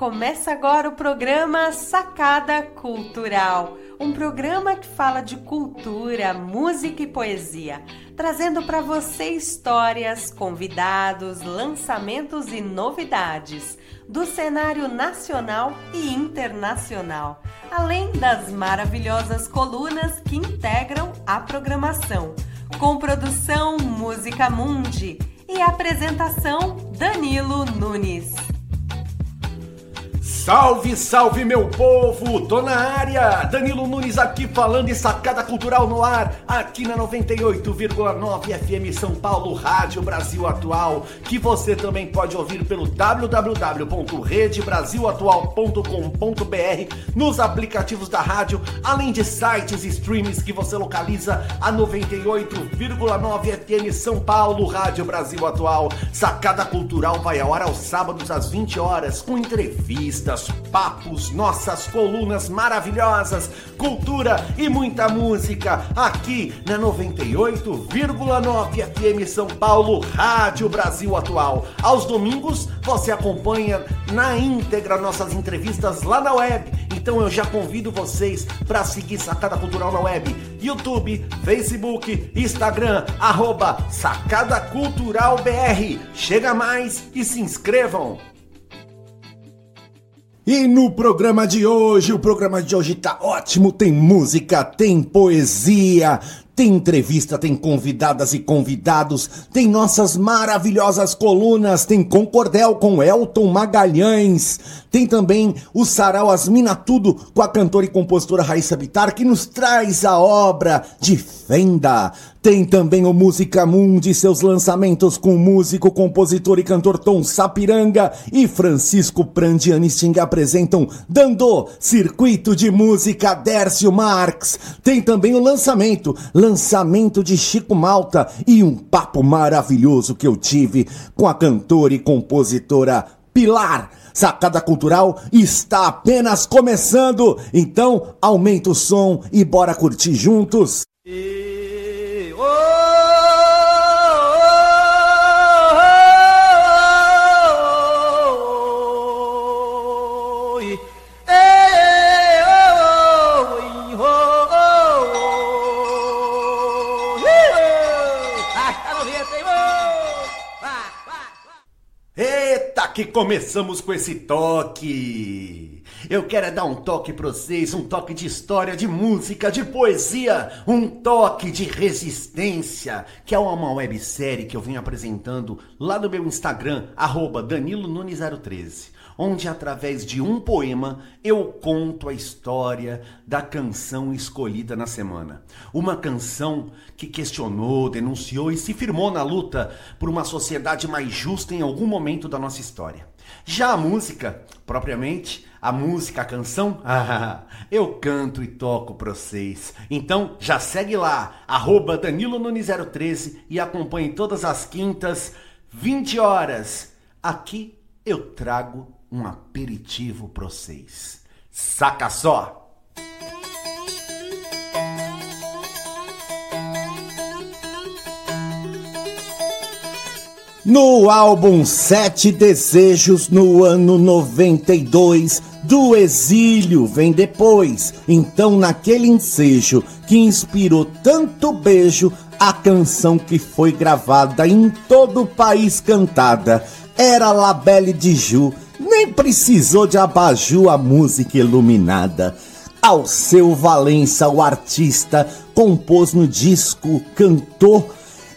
Começa agora o programa Sacada Cultural, um programa que fala de cultura, música e poesia, trazendo para você histórias, convidados, lançamentos e novidades do cenário nacional e internacional, além das maravilhosas colunas que integram a programação, com produção Música Mundi e apresentação Danilo Nunes. Salve, salve meu povo! Tô na área! Danilo Nunes aqui falando em sacada cultural no ar, aqui na 98,9 FM São Paulo, Rádio Brasil Atual, que você também pode ouvir pelo www.redebrasilatual.com.br nos aplicativos da rádio, além de sites e streams que você localiza a 98,9 FM São Paulo, Rádio Brasil Atual. Sacada cultural vai ao ar aos sábados às 20 horas com entrevistas papos, nossas colunas maravilhosas, cultura e muita música aqui na 98,9 FM São Paulo, Rádio Brasil Atual. Aos domingos você acompanha na íntegra nossas entrevistas lá na web. Então eu já convido vocês para seguir Sacada Cultural na web, YouTube, Facebook, Instagram, arroba Sacada Cultural BR. Chega mais e se inscrevam! E no programa de hoje, o programa de hoje tá ótimo, tem música, tem poesia, tem entrevista, tem convidadas e convidados, tem nossas maravilhosas colunas, tem Concordel com Elton Magalhães, tem também o Sarau Asmina Tudo com a cantora e compositora Raíssa Bitar, que nos traz a obra de Fenda. Tem também o Música Mundi, seus lançamentos com o músico, compositor e cantor Tom Sapiranga e Francisco Prandiani Sting apresentam Dando Circuito de Música Dércio Marx. Tem também o lançamento, lançamento de Chico Malta e um papo maravilhoso que eu tive com a cantora e compositora Pilar. Sacada Cultural está apenas começando, então aumenta o som e bora curtir juntos. E, que começamos com esse toque. Eu quero é dar um toque para vocês, um toque de história, de música, de poesia, um toque de resistência, que é uma websérie que eu venho apresentando lá no meu Instagram, arroba Danilo Nunes 013 onde através de um poema eu conto a história da canção escolhida na semana. Uma canção que questionou, denunciou e se firmou na luta por uma sociedade mais justa em algum momento da nossa história. Já a música, propriamente, a música, a canção, ah, eu canto e toco pra vocês. Então já segue lá, arroba Danilo Nunes 013 e acompanhe todas as quintas, 20 horas. Aqui eu trago um aperitivo para vocês. Saca só! No álbum Sete Desejos, no ano 92, do exílio vem depois. Então, naquele ensejo que inspirou tanto beijo, a canção que foi gravada em todo o país cantada era La Belle de Ju nem precisou de abajur a música iluminada. Alceu Valença, o artista, compôs no disco, cantou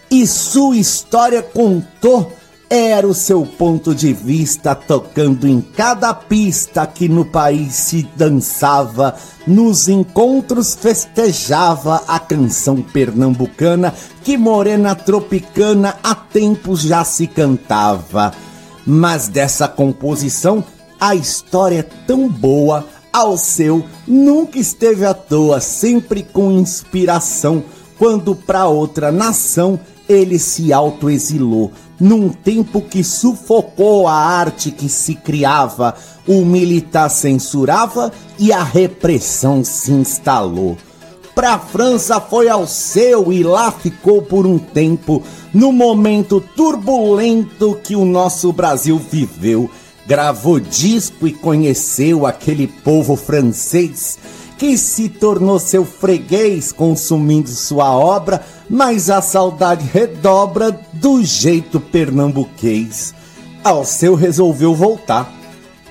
e sua história contou. Era o seu ponto de vista tocando em cada pista que no país se dançava, nos encontros festejava a canção pernambucana que morena tropicana há tempos já se cantava. Mas dessa composição, a história é tão boa, ao seu nunca esteve à toa, sempre com inspiração, quando para outra nação ele se autoexilou, num tempo que sufocou a arte que se criava, o militar censurava e a repressão se instalou. Pra França foi ao seu e lá ficou por um tempo, no momento turbulento que o nosso Brasil viveu. Gravou disco e conheceu aquele povo francês que se tornou seu freguês consumindo sua obra, mas a saudade redobra do jeito pernambuquês. Alceu resolveu voltar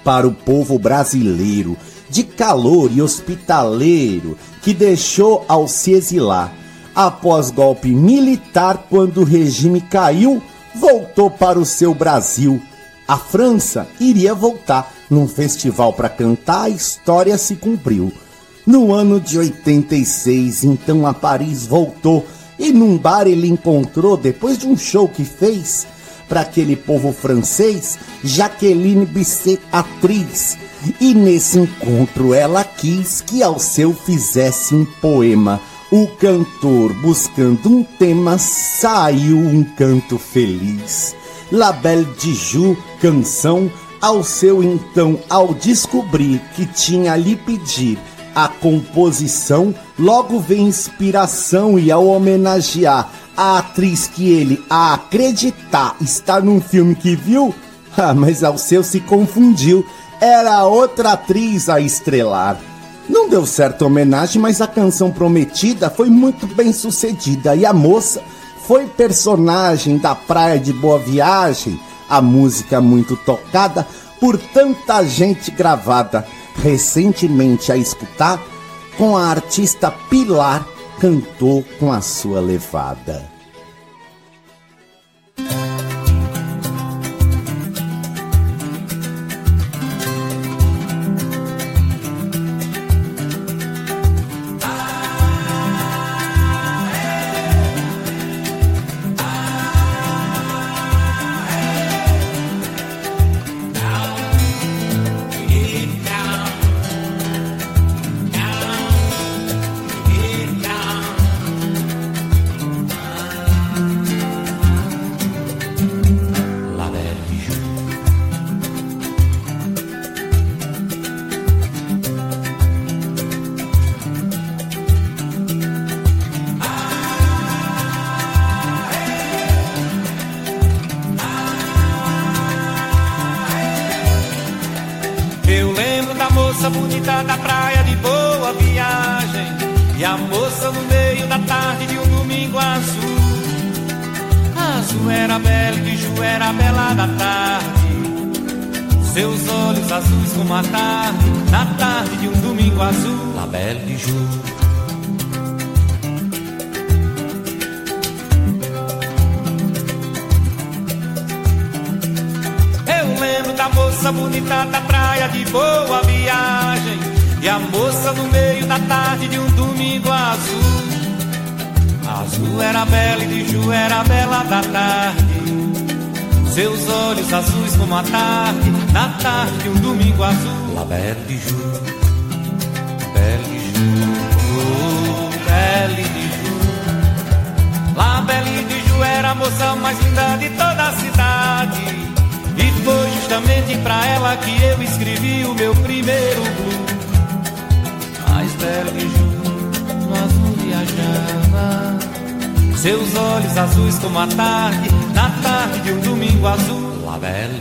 para o povo brasileiro, de calor e hospitaleiro, que deixou ao se exilar. Após golpe militar, quando o regime caiu, voltou para o seu Brasil. A França iria voltar num festival para cantar, a história se cumpriu. No ano de 86, então a Paris voltou e num bar ele encontrou, depois de um show que fez para aquele povo francês, Jaqueline Bisset, atriz. E nesse encontro ela quis que ao seu fizesse um poema. O cantor, buscando um tema, saiu um canto feliz. La Belle de Joux, canção, ao seu então, ao descobrir que tinha lhe pedir a composição, logo vem inspiração e ao homenagear a atriz que ele, a acreditar, está num filme que viu, ah, mas ao seu se confundiu, era outra atriz a estrelar. Não deu certo a homenagem, mas a canção prometida foi muito bem sucedida. E a moça foi personagem da Praia de Boa Viagem, a música muito tocada por tanta gente gravada. Recentemente a escutar com a artista Pilar cantou com a sua levada. moça bonita da praia de boa viagem. E a moça no meio da tarde de um domingo azul. Azul era bela e de Ju era bela da tarde. Seus olhos azuis como a tarde Na tarde de um domingo azul. La bela de Ju. Bela de Ju. Oh, bela de Ju. La bela de Ju era a moça mais linda de toda a cidade. Foi justamente pra ela que eu escrevi o meu primeiro blues. Mais belo que junto no azul viajava. Seus olhos azuis como a tarde, na tarde de um domingo azul. La Belle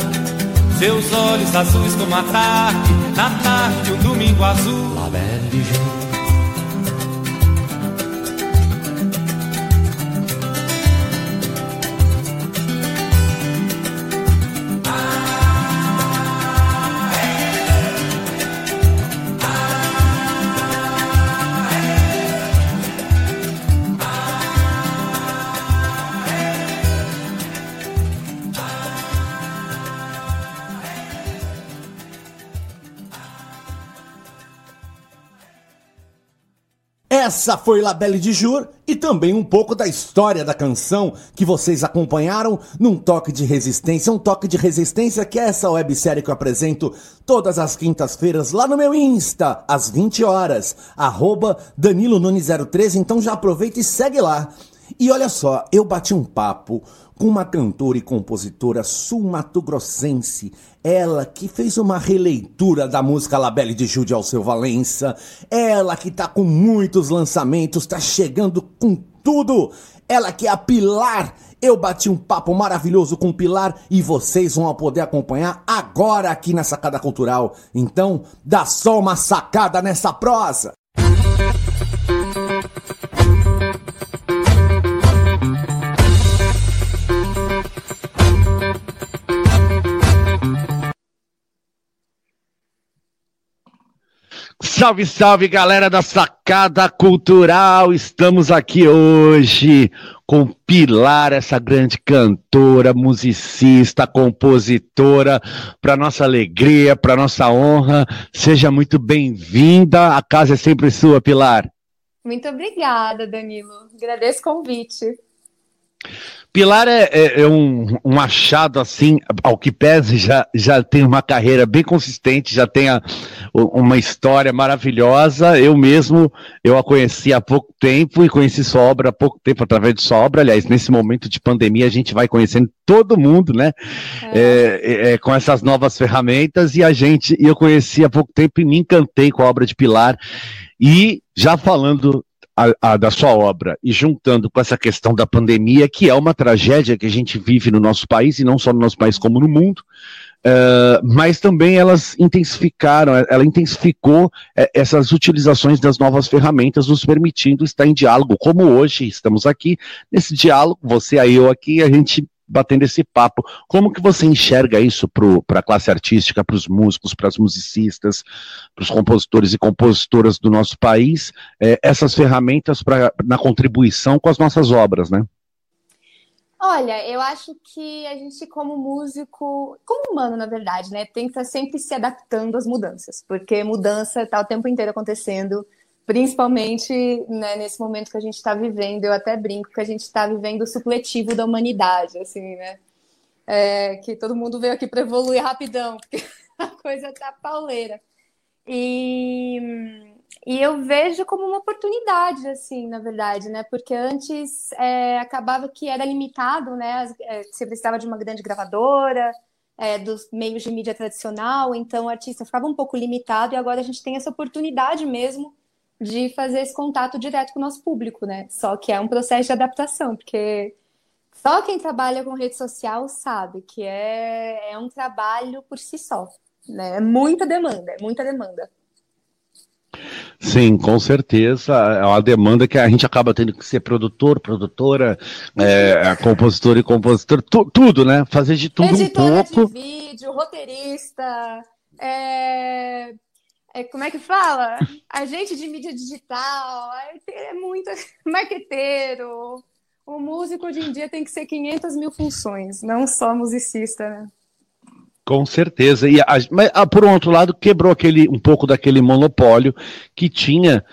Seus olhos azuis como a tarde, na tarde de um domingo azul. Essa foi La Belle de Jour e também um pouco da história da canção que vocês acompanharam num toque de resistência, um toque de resistência que é essa websérie que eu apresento todas as quintas-feiras lá no meu Insta, às 20 horas, arroba Danilo Nunes 013, então já aproveita e segue lá. E olha só, eu bati um papo com uma cantora e compositora sul-mato-grossense, ela que fez uma releitura da música Labelle de Jude Alceu Valença, ela que tá com muitos lançamentos, tá chegando com tudo, ela que é a Pilar. Eu bati um papo maravilhoso com Pilar e vocês vão poder acompanhar agora aqui na Sacada Cultural. Então, dá só uma sacada nessa prosa. Salve, salve, galera da Sacada Cultural! Estamos aqui hoje com Pilar, essa grande cantora, musicista, compositora, para nossa alegria, para nossa honra. Seja muito bem-vinda. A casa é sempre sua, Pilar. Muito obrigada, Danilo. Agradeço o convite. Pilar é, é, é um, um, achado assim, ao que pese, já, já tem uma carreira bem consistente, já tem a, uma história maravilhosa. Eu mesmo, eu a conheci há pouco tempo e conheci sua obra há pouco tempo através de sua obra. Aliás, nesse momento de pandemia, a gente vai conhecendo todo mundo, né? É. é. É, com essas novas ferramentas e a gente, eu conheci há pouco tempo e me encantei com a obra de Pilar. E já falando a, a, da sua obra e juntando com essa questão da pandemia, que é uma tragédia que a gente vive no nosso país, e não só no nosso país, como no mundo, uh, mas também elas intensificaram, ela intensificou uh, essas utilizações das novas ferramentas, nos permitindo estar em diálogo, como hoje estamos aqui, nesse diálogo, você e eu aqui, a gente batendo esse papo. Como que você enxerga isso para a classe artística, para os músicos, para as musicistas, para os compositores e compositoras do nosso país, é, essas ferramentas pra, na contribuição com as nossas obras, né? Olha, eu acho que a gente, como músico, como humano, na verdade, né, tem que estar sempre se adaptando às mudanças, porque mudança está o tempo inteiro acontecendo principalmente né, nesse momento que a gente está vivendo. Eu até brinco que a gente está vivendo o supletivo da humanidade, assim, né? É, que todo mundo veio aqui para evoluir rapidão, porque a coisa tá pauleira. E, e eu vejo como uma oportunidade, assim, na verdade, né? Porque antes é, acabava que era limitado, né? É, você precisava de uma grande gravadora, é, dos meios de mídia tradicional, então o artista ficava um pouco limitado, e agora a gente tem essa oportunidade mesmo de fazer esse contato direto com o nosso público, né? Só que é um processo de adaptação, porque só quem trabalha com rede social sabe que é, é um trabalho por si só, né? É muita demanda, é muita demanda. Sim, com certeza. É uma demanda que a gente acaba tendo que ser produtor, produtora, é, compositor e compositor, tu, tudo, né? Fazer de tudo Editora um pouco. de vídeo, roteirista, é, é, como é que fala? Agente de mídia digital, é muito marqueteiro. O músico hoje em dia tem que ser 500 mil funções, não só musicista, né? Com certeza. E a, mas, por um outro lado, quebrou aquele, um pouco daquele monopólio que tinha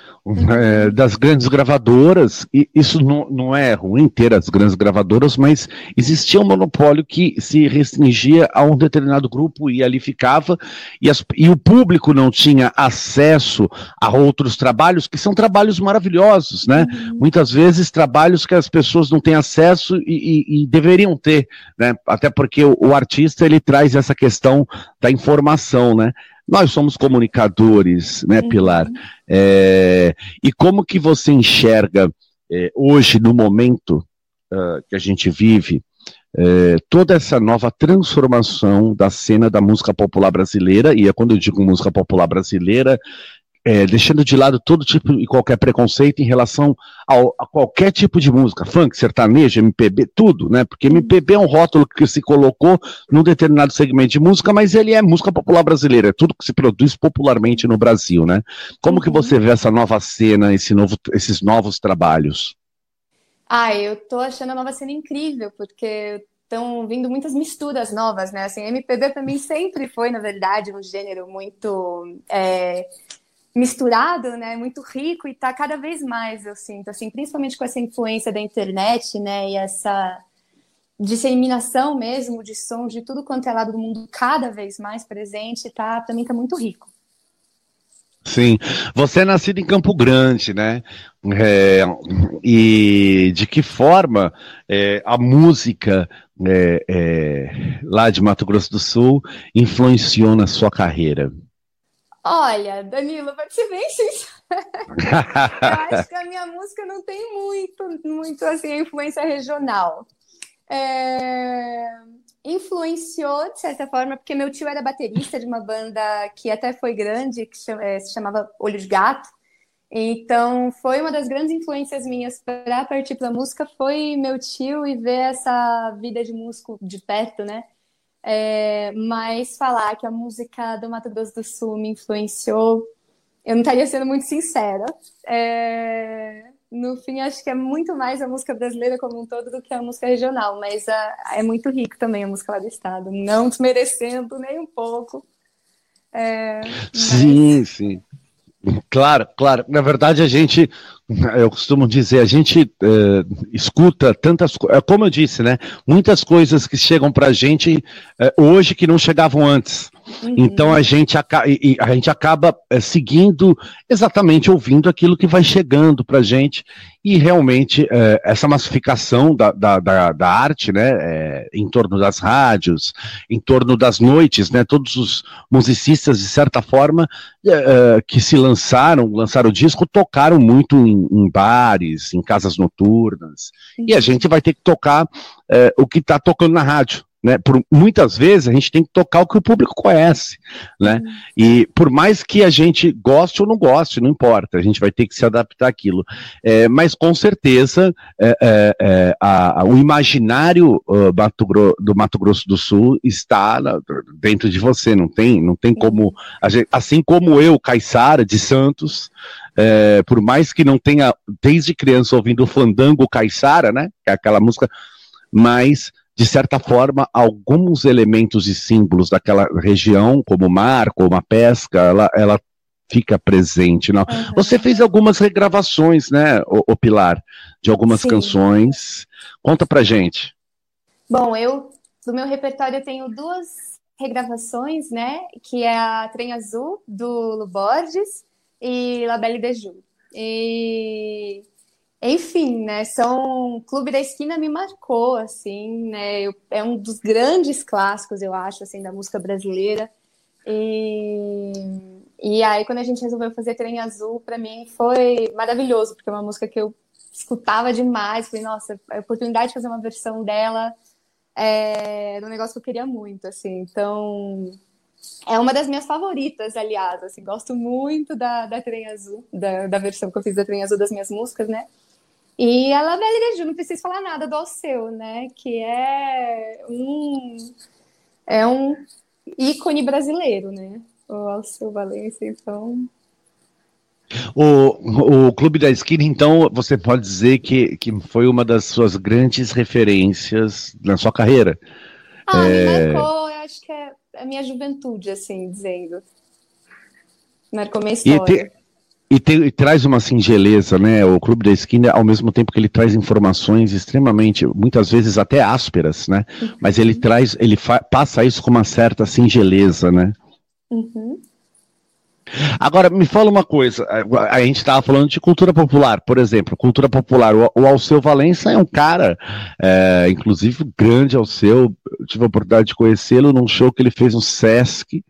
é, das grandes gravadoras, e isso não, não é ruim ter as grandes gravadoras, mas existia um monopólio que se restringia a um determinado grupo e ali ficava, e, as, e o público não tinha acesso a outros trabalhos, que são trabalhos maravilhosos, né? Uhum. Muitas vezes trabalhos que as pessoas não têm acesso e, e, e deveriam ter, né? Até porque o, o artista ele traz essa questão da informação, né? Nós somos comunicadores, né, uhum. Pilar? Uhum. É, e como que você enxerga é, hoje, no momento uh, que a gente vive, é, toda essa nova transformação da cena da música popular brasileira, e é quando eu digo música popular brasileira, é, deixando de lado todo tipo e qualquer preconceito em relação ao, a qualquer tipo de música, funk, sertanejo, MPB, tudo, né? Porque MPB é um rótulo que se colocou num determinado segmento de música, mas ele é música popular brasileira, é tudo que se produz popularmente no Brasil, né? Como uhum. que você vê essa nova cena, esse novo, esses novos trabalhos? Ah, eu tô achando a nova cena incrível, porque estão vindo muitas misturas novas, né? Assim, MPB para mim sempre foi, na verdade, um gênero muito é, misturado, né, muito rico e está cada vez mais, eu sinto, assim, principalmente com essa influência da internet, né, e essa disseminação mesmo de sons de tudo quanto é lado do mundo cada vez mais presente, tá, mim tá muito rico. Sim, você é nascido em Campo Grande, né? É, e de que forma é, a música é, é lá de Mato Grosso do Sul influenciou na sua carreira? Olha, Danilo, para ser bem sincero, eu acho que a minha música não tem muito, muito assim, influência regional. É... Influenciou, de certa forma, porque meu tio era baterista de uma banda que até foi grande, que é, se chamava Olho de Gato. Então, foi uma das grandes influências minhas para partir para a música, foi meu tio e ver essa vida de músico de perto, né? É, mas falar que a música do Mato Grosso do Sul me influenciou, eu não estaria sendo muito sincera. É, no fim, acho que é muito mais a música brasileira como um todo do que a música regional, mas a, é muito rico também a música lá do estado, não desmerecendo nem um pouco. É, sim, mas... sim. Claro, claro. Na verdade, a gente, eu costumo dizer, a gente é, escuta tantas coisas, é, como eu disse, né? Muitas coisas que chegam para a gente é, hoje que não chegavam antes. Uhum. Então a gente, a gente acaba é, seguindo exatamente ouvindo aquilo que vai chegando para a gente e realmente é, essa massificação da, da, da, da arte, né, é, em torno das rádios, em torno das noites, né, todos os musicistas de certa forma é, que se lançaram, lançaram o disco, tocaram muito em, em bares, em casas noturnas uhum. e a gente vai ter que tocar o que está tocando na rádio. Né, por muitas vezes a gente tem que tocar o que o público conhece, né? Uhum. E por mais que a gente goste ou não goste, não importa, a gente vai ter que se adaptar àquilo. É, mas com certeza é, é, é a, a, o imaginário uh, Mato do Mato Grosso do Sul está na, dentro de você, não tem, não tem como, gente, assim como eu, Caissara de Santos, é, por mais que não tenha desde criança ouvindo o Fandango Caissara, né? Que é aquela música, mas de certa forma, alguns elementos e símbolos daquela região, como o mar, como a pesca, ela, ela fica presente. Não? Uhum. Você fez algumas regravações, né, o, o Pilar, de algumas Sim. canções. Conta pra gente. Bom, eu, do meu repertório, eu tenho duas regravações, né, que é a Trem Azul, do Lu Borges, e La Belle de Ju. E enfim, né? São Clube da Esquina me marcou, assim, né? Eu, é um dos grandes clássicos, eu acho, assim, da música brasileira. E, e aí, quando a gente resolveu fazer Trem Azul, para mim foi maravilhoso, porque é uma música que eu escutava demais. Falei, nossa, a oportunidade de fazer uma versão dela é, era um negócio que eu queria muito, assim. Então, é uma das minhas favoritas, aliás. Assim, gosto muito da, da Trem Azul, da, da versão que eu fiz da Trem Azul das minhas músicas, né? E a Labelle Ju, não preciso falar nada do Alceu, né? Que é um, é um ícone brasileiro, né? O Alceu Valença, então. O, o Clube da Esquina, então, você pode dizer que, que foi uma das suas grandes referências na sua carreira. Ah, é... me marcou, eu acho que é a minha juventude, assim, dizendo. Marcou minha história. E, te, E, traz uma singeleza, né? O Clube da Esquina, ao mesmo tempo que ele traz informações extremamente, muitas vezes até ásperas, né? Uhum. Mas ele traz, ele passa isso com uma certa singeleza, né? Uhum. Agora, me fala uma coisa, a, gente estava falando de cultura popular, por exemplo, cultura popular, o, o Alceu Valença é um cara, é, inclusive grande Alceu, eu tive a oportunidade de conhecê-lo num show que ele fez no Sesc,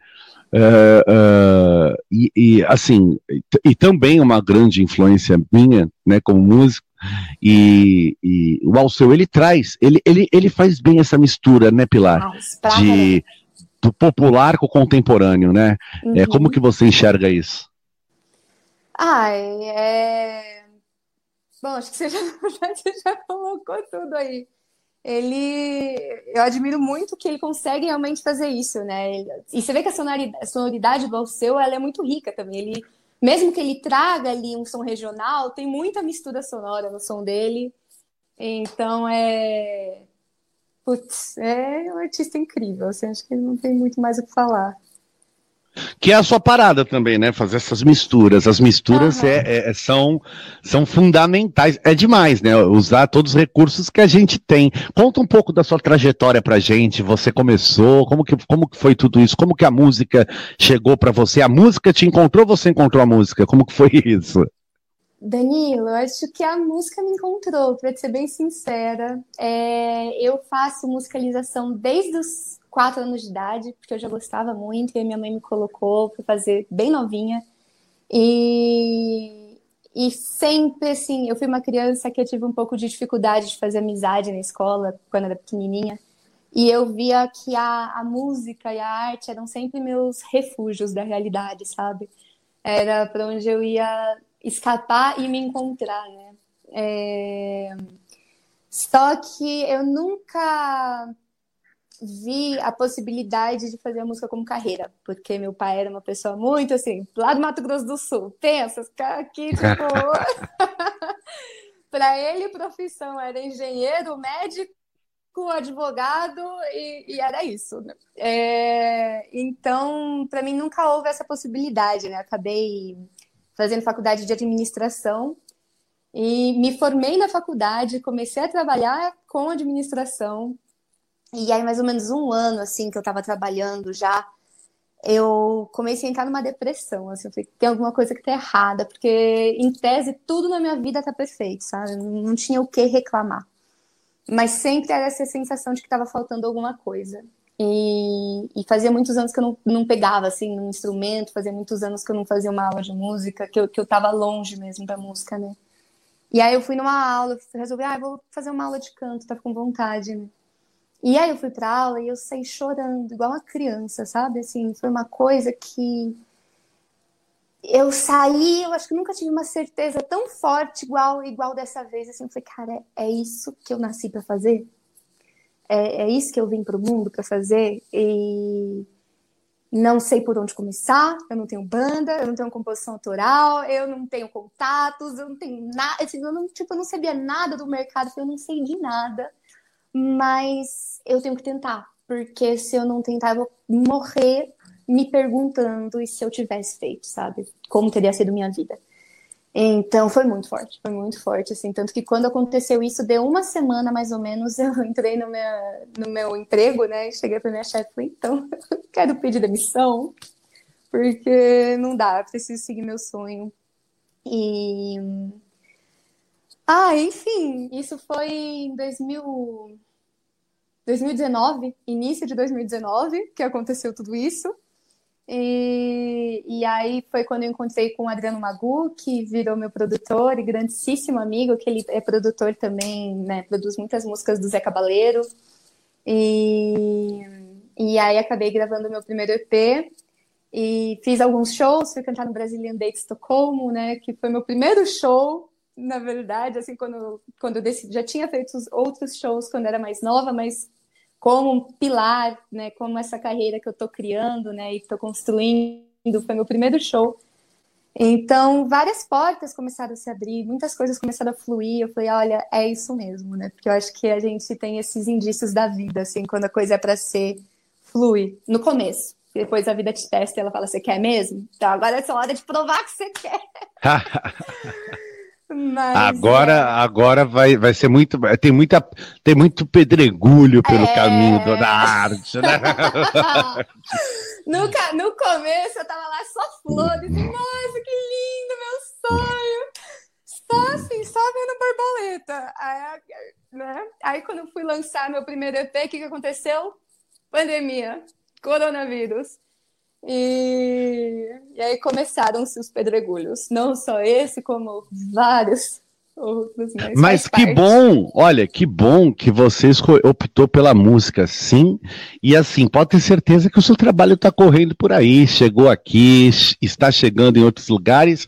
Uh, uh, e, e, assim, e, também uma grande influência minha, né, como músico, e, e o Alceu, ele traz, ele, ele, ele faz bem essa mistura, né, Pilar, de, do popular com o contemporâneo, né, uhum. é, como que você enxerga isso? Ah, é... Bom, acho que você já, você já colocou tudo aí ele eu admiro muito que ele consegue realmente fazer isso, né? E você vê que a sonoridade, do Alceu ela é muito rica também. Ele, mesmo que ele traga ali um som regional, tem muita mistura sonora no som dele. Então é. Putz, é um artista incrível. Assim, acho que não tem muito mais o que falar. Que é a sua parada também, né? Fazer essas misturas. As misturas uhum. é, é, são, são fundamentais. É demais, né? Usar todos os recursos que a gente tem. Conta um pouco da sua trajetória pra gente. Você começou, como que, como que foi tudo isso? Como que a música chegou para você? A música te encontrou você encontrou a música? Como que foi isso? Danilo, eu acho que a música me encontrou, para ser bem sincera. É, eu faço musicalização desde os quatro anos de idade, porque eu já gostava muito, e minha mãe me colocou para fazer bem novinha. E, e sempre, assim, eu fui uma criança que eu tive um pouco de dificuldade de fazer amizade na escola, quando era pequenininha. E eu via que a, a música e a arte eram sempre meus refúgios da realidade, sabe? Era para onde eu ia escapar e me encontrar, né? É... Só que eu nunca vi a possibilidade de fazer a música como carreira, porque meu pai era uma pessoa muito assim, lá do Mato Grosso do Sul, pensa, aqui, tipo. para ele, profissão era engenheiro, médico, advogado e, e era isso. Né? É, então, para mim, nunca houve essa possibilidade, né? Acabei fazendo faculdade de administração e me formei na faculdade, comecei a trabalhar com administração e aí, mais ou menos um ano, assim, que eu tava trabalhando já, eu comecei a entrar numa depressão, assim, eu falei, tem alguma coisa que tá errada, porque, em tese, tudo na minha vida tá perfeito, sabe? Não tinha o que reclamar. Mas sempre era essa sensação de que tava faltando alguma coisa. E, e, fazia muitos anos que eu não, não pegava, assim, um instrumento, fazia muitos anos que eu não fazia uma aula de música, que eu, que eu tava longe mesmo da música, né? E aí eu fui numa aula, resolvi, ah, vou fazer uma aula de canto, tá com vontade, né? E aí eu fui para aula e eu saí chorando, igual uma criança, sabe? Assim, foi uma coisa que eu saí, eu acho que nunca tive uma certeza tão forte igual igual dessa vez, assim, eu falei, cara, é isso que eu nasci para fazer? É, é, isso que eu vim para o mundo para fazer? E não sei por onde começar, eu não tenho banda, eu não tenho composição autoral, eu não tenho contatos, eu não tenho nada, assim, eu não, tipo, eu não sabia nada do mercado, eu não sei de nada mas eu tenho que tentar, porque se eu não tentar, eu vou morrer me perguntando e se eu tivesse feito, sabe? Como teria sido minha vida. Então foi muito forte, foi muito forte, assim, tanto que quando aconteceu isso, deu uma semana mais ou menos, eu entrei no meu, no meu emprego, né? Cheguei para minha chefe falei, então, quero pedir demissão, porque não dá, preciso seguir meu sonho. E ah, enfim, isso foi em 2000, 2019, início de 2019, que aconteceu tudo isso. E, e aí foi quando eu encontrei com o Adriano Magu, que virou meu produtor e grandíssimo amigo, que ele é produtor também, né, produz muitas músicas do Zé Cabaleiro. E, e aí acabei gravando meu primeiro EP e fiz alguns shows, fui cantar no Brazilian Date Estocolmo, né, que foi meu primeiro show na verdade, assim, quando, quando eu decidi, já tinha feito outros shows quando era mais nova, mas como um pilar, né, como essa carreira que eu estou criando, né, e estou construindo, foi meu primeiro show. Então, várias portas começaram a se abrir, muitas coisas começaram a fluir. Eu falei, olha, é isso mesmo, né? Porque eu acho que a gente tem esses indícios da vida, assim, quando a coisa é para ser, flui. No começo. depois a vida te testa e ela fala: Você quer mesmo? Então agora é só hora de provar que você quer. Mas, agora, é... agora vai, vai ser muito. Tem, muita, tem muito pedregulho pelo é... caminho da arte, né? no, no começo eu tava lá só flores, nossa, que lindo, meu sonho! Só assim, só vendo borboleta. Aí, né? Aí quando eu fui lançar meu primeiro EP, o que, que aconteceu? Pandemia, coronavírus. E, e aí começaram-se os pedregulhos. Não só esse, como vários outros. Mas, mas que parte. bom! Olha, que bom que você optou pela música, sim. E assim, pode ter certeza que o seu trabalho está correndo por aí. Chegou aqui, está chegando em outros lugares.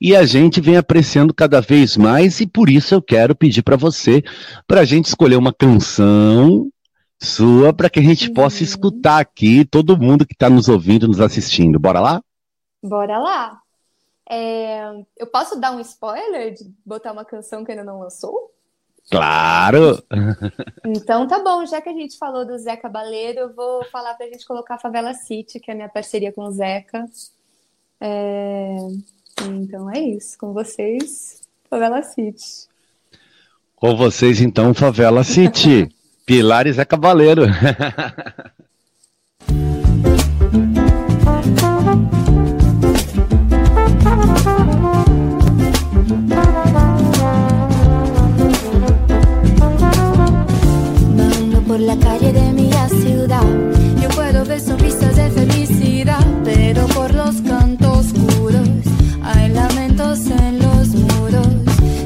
E a gente vem apreciando cada vez mais, e por isso eu quero pedir para você, para a gente escolher uma canção sua para que a gente uhum. possa escutar aqui todo mundo que está nos ouvindo, nos assistindo. Bora lá? Bora lá. É, eu posso dar um spoiler de botar uma canção que ainda não lançou? Claro! Então tá bom, já que a gente falou do Zeca Baleiro, eu vou falar pra gente colocar Favela City, que é a minha parceria com o Zeca. É... Então é isso, com vocês, Favela City. Com vocês, então, Favela City. Pilares é cavaleiro. Por la calle de mi ciudad, yo puedo ver sonrisas de felicidad, pero por los cantos oscuros hay lamentos en los muros.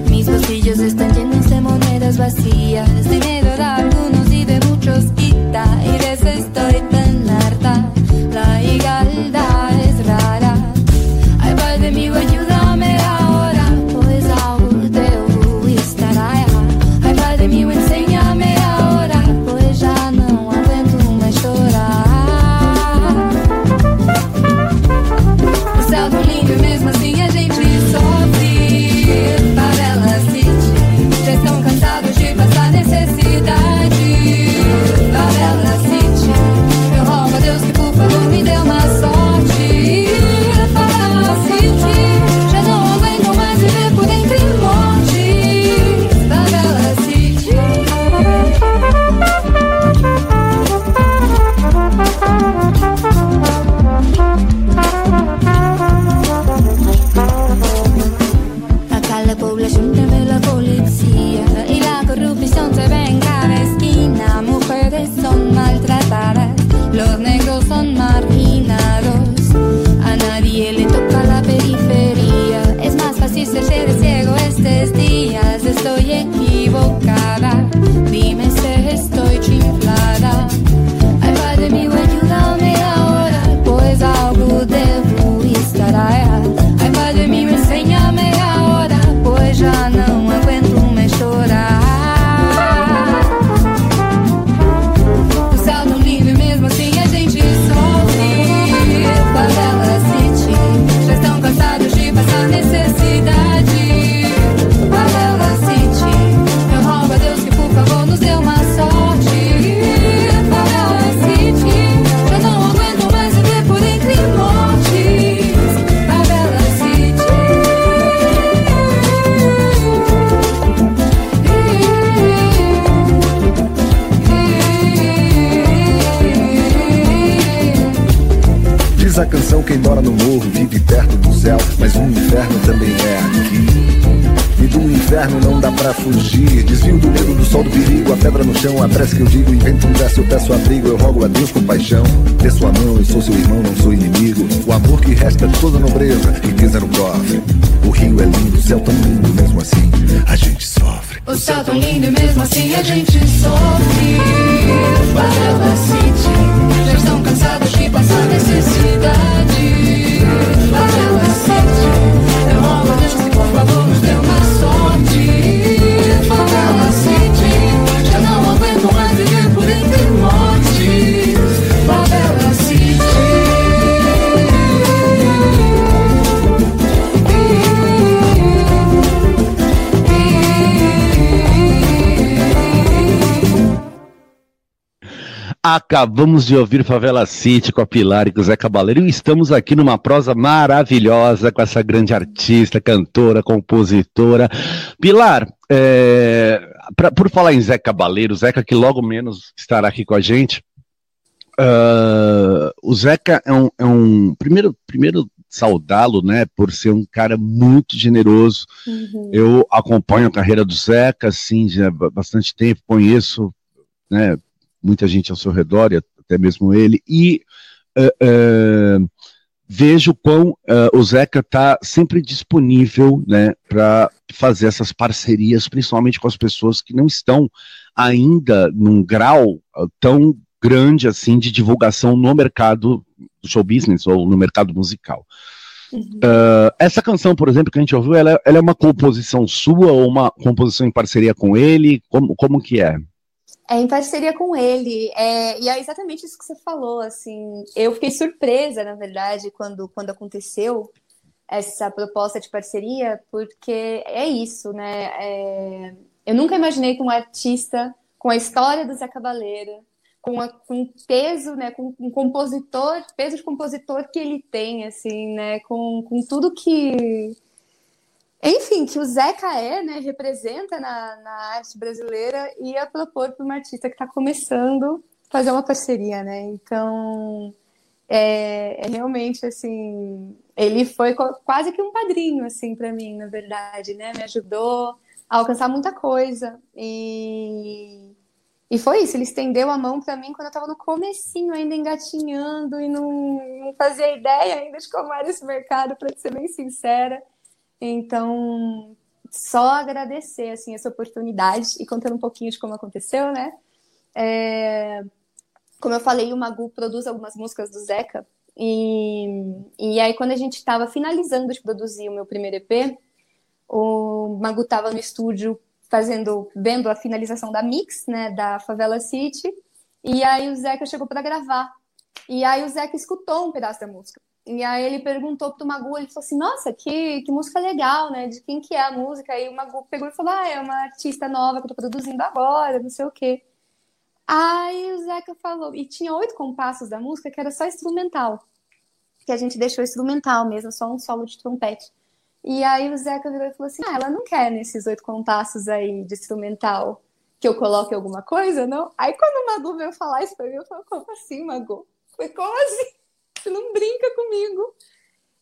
Mis bolsillos están llenos de monedas vacías, relación chão, a prece que eu digo. Invento um verso, eu peço abrigo, eu rogo a Deus com paixão. Dê sua mão, eu sou seu irmão, não sou inimigo. O amor que resta de toda nobreza, riqueza no cofre. O rio é lindo, o céu tão lindo, mesmo assim a gente sofre. O céu tão lindo e mesmo assim a gente sofre. Favela City, já estão cansados de passar necessidade. Acabamos de ouvir Favela City com a Pilar e com o Zé Cabaleiro e estamos aqui numa prosa maravilhosa com essa grande artista, cantora, compositora. Pilar, é, pra, por falar em Zé Cabaleiro, Zeca que logo menos estará aqui com a gente, uh, o Zeca é um, é um primeiro, primeiro saudá-lo, né, por ser um cara muito generoso. Uhum. Eu acompanho a carreira do Zeca, assim, já há bastante tempo, conheço, né, muita gente ao seu redor, e até mesmo ele, e uh, uh, vejo quão uh, o Zeca está sempre disponível né, para fazer essas parcerias, principalmente com as pessoas que não estão ainda num grau tão grande assim de divulgação no mercado do show business ou no mercado musical. Uhum. Uh, essa canção, por exemplo, que a gente ouviu, ela, ela, é uma composição sua ou uma composição em parceria com ele? Como, como que é? É em parceria com ele. É, e é exatamente isso que você falou. Assim, eu fiquei surpresa, na verdade, quando, quando aconteceu essa proposta de parceria, porque é isso, né? É, eu nunca imaginei que um artista com a história do Zé Cabaleiro, com, a, com peso, né, com um compositor, peso de compositor que ele tem, assim, né, com, com tudo que enfim, que o Zeca é, né, representa na, na arte brasileira, ia propor para uma artista que está começando fazer uma parceria, né? Então, é, é, realmente assim, ele foi quase que um padrinho assim para mim, na verdade, né? Me ajudou a alcançar muita coisa e e foi isso, ele estendeu a mão para mim quando eu estava no comecinho, ainda engatinhando e não, não fazia ideia ainda de como era esse mercado, para ser bem sincera. Então, só agradecer assim essa oportunidade e contando um pouquinho de como aconteceu, né? É, como eu falei, o Magu produz algumas músicas do Zeca e, e aí quando a gente estava finalizando de produzir o meu primeiro EP, o Magu estava no estúdio fazendo, vendo a finalização da mix, né, da Favela City, e aí o Zeca chegou para gravar. E aí o Zeca escutou um pedaço da música. E aí ele perguntou pro Magu, ele falou assim, nossa, que, que música legal, né? De quem que é a música? Aí o Magu pegou e falou, ah, é uma artista nova que eu tô produzindo agora, não sei o quê. Aí o Zeca falou, e tinha oito compassos da música que era só instrumental. Que a gente deixou instrumental mesmo, só um solo de trompete. E aí o Zeca virou e falou assim, ah, ela não quer nesses oito compassos aí de instrumental que eu coloque alguma coisa, não? Aí quando o Magu veio falar isso pra mim, eu falei, como assim, Magu? Foi como assim? Você não brinca comigo.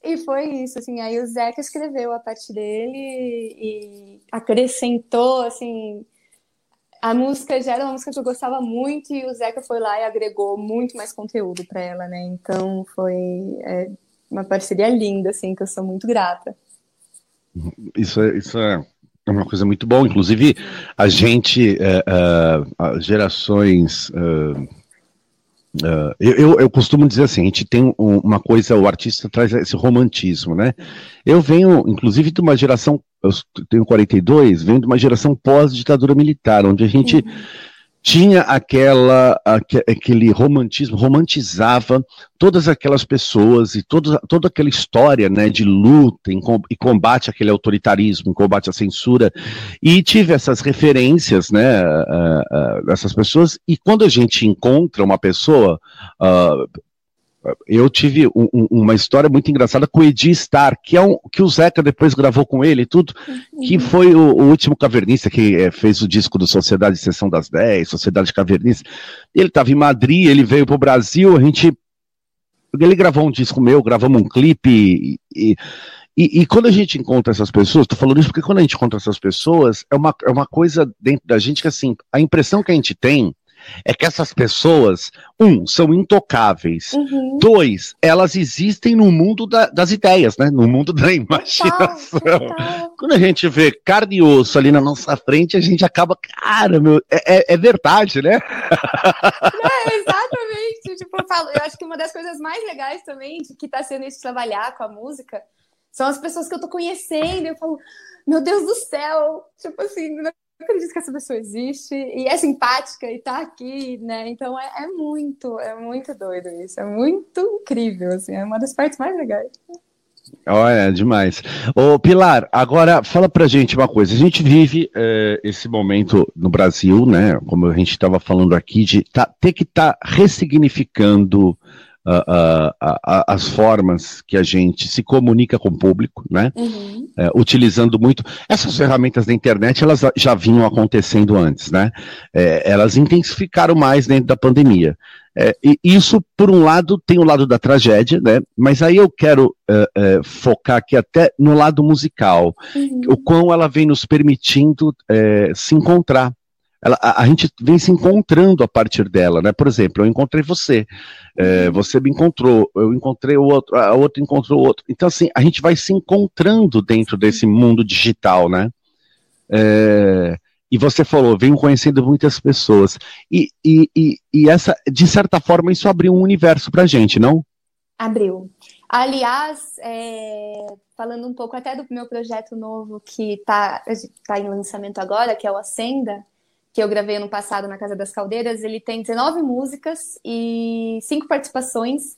E foi isso, assim, aí o Zeca escreveu a parte dele e acrescentou, assim, a música já era uma música que eu gostava muito e o Zeca foi lá e agregou muito mais conteúdo para ela, né? Então foi é, uma parceria linda, assim, que eu sou muito grata. Isso é, isso é uma coisa muito boa. Inclusive, a gente, é, é, gerações é, Uh, eu, eu costumo dizer assim, a gente tem uma coisa, o artista traz esse romantismo, né? Eu venho, inclusive, de uma geração, eu tenho 42, venho de uma geração pós-ditadura militar, onde a gente uhum tinha aquela, aquele romantismo, romantizava todas aquelas pessoas e toda, toda aquela história né, de luta e combate àquele autoritarismo, combate à censura, e tive essas referências, né, dessas pessoas, e quando a gente encontra uma pessoa, uh, eu tive um, um, uma história muito engraçada com o Edi Star, que é um que o Zeca depois gravou com ele e tudo, uhum. que foi o, o, último cavernista que é, fez o disco do Sociedade Sessão das 10, Sociedade Cavernista. Ele estava em Madrid, ele veio para o Brasil, a gente. Ele gravou um disco meu, gravamos um clipe e, e e, quando a gente encontra essas pessoas, tô falando isso porque quando a gente encontra essas pessoas, é uma, é uma coisa dentro da gente que, assim, a impressão que a gente tem é que essas pessoas, um, são intocáveis. Uhum. Dois, elas existem no mundo da, das ideias, né? No mundo da imaginação. Total, total. Quando a gente vê carne e osso ali na nossa frente, a gente acaba, cara, meu, é, é, é verdade, né? É, exatamente. tipo, eu, falo, eu acho que uma das coisas mais legais também de que está sendo isso trabalhar com a música são as pessoas que eu tô conhecendo. Eu falo, meu Deus do céu, tipo assim, acredito que essa pessoa existe e é simpática e tá aqui, né? Então é, é, muito, é muito doido isso, é muito incrível, assim, é uma das partes mais legais. Olha, demais. Ô, Pilar, agora fala pra gente uma coisa. A gente vive eh, esse momento no Brasil, né? Como a gente estava falando aqui, de tá, ter que estar tá ressignificando as formas que a gente se comunica com o público, né? Uhum. É, utilizando muito. Essas ferramentas da internet, elas já vinham acontecendo antes, né? É, elas intensificaram mais dentro da pandemia. É, e isso, por um lado, tem o lado da tragédia, né? Mas aí eu quero é, é, focar aqui até no lado musical, uhum. o quão ela vem nos permitindo é, se encontrar ela, a, a, gente vem se encontrando a partir dela, né? Por exemplo, eu encontrei você, é, uhum. você me encontrou, eu encontrei o outro, a outra encontrou o outro. Então, assim, a gente vai se encontrando dentro desse mundo digital, né? É, e você falou, venho conhecendo muitas pessoas. E, e, e, e, essa, de certa forma, isso abriu um universo pra gente, não? Abriu. Aliás, é, falando um pouco até do meu projeto novo que está tá em lançamento agora, que é o Acenda, que eu gravei ano passado na Casa das Caldeiras, ele tem 19 músicas e cinco participações.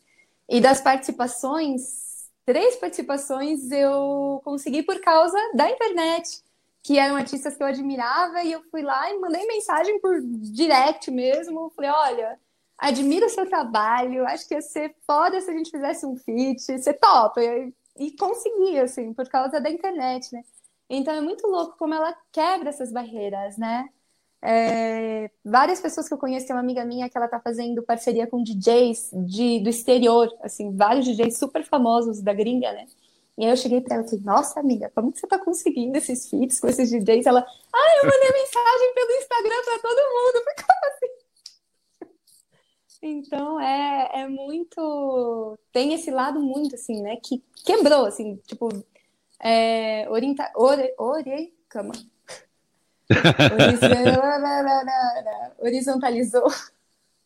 E das participações, três participações eu consegui por causa da internet, que eram artistas que eu admirava, e eu fui lá e mandei mensagem por direct mesmo. Falei, olha, admiro o seu trabalho, acho que ia ser foda se a gente fizesse um feat, você topa. E, e consegui, assim, por causa da internet, né? Então é muito louco como ela quebra essas barreiras, né? É, várias pessoas que eu conheço, tem uma amiga minha que ela tá fazendo parceria com DJs de, do exterior, assim, vários DJs super famosos da gringa, né? E aí eu cheguei para ela e falei, nossa amiga, como que você tá conseguindo esses feats com esses DJs? Ela, ah, eu mandei mensagem pelo Instagram para todo mundo, por assim? Então é, é muito. Tem esse lado muito assim, né? Que quebrou, assim, tipo, é, orienta... ore... ore... Cama. Horizontalizou.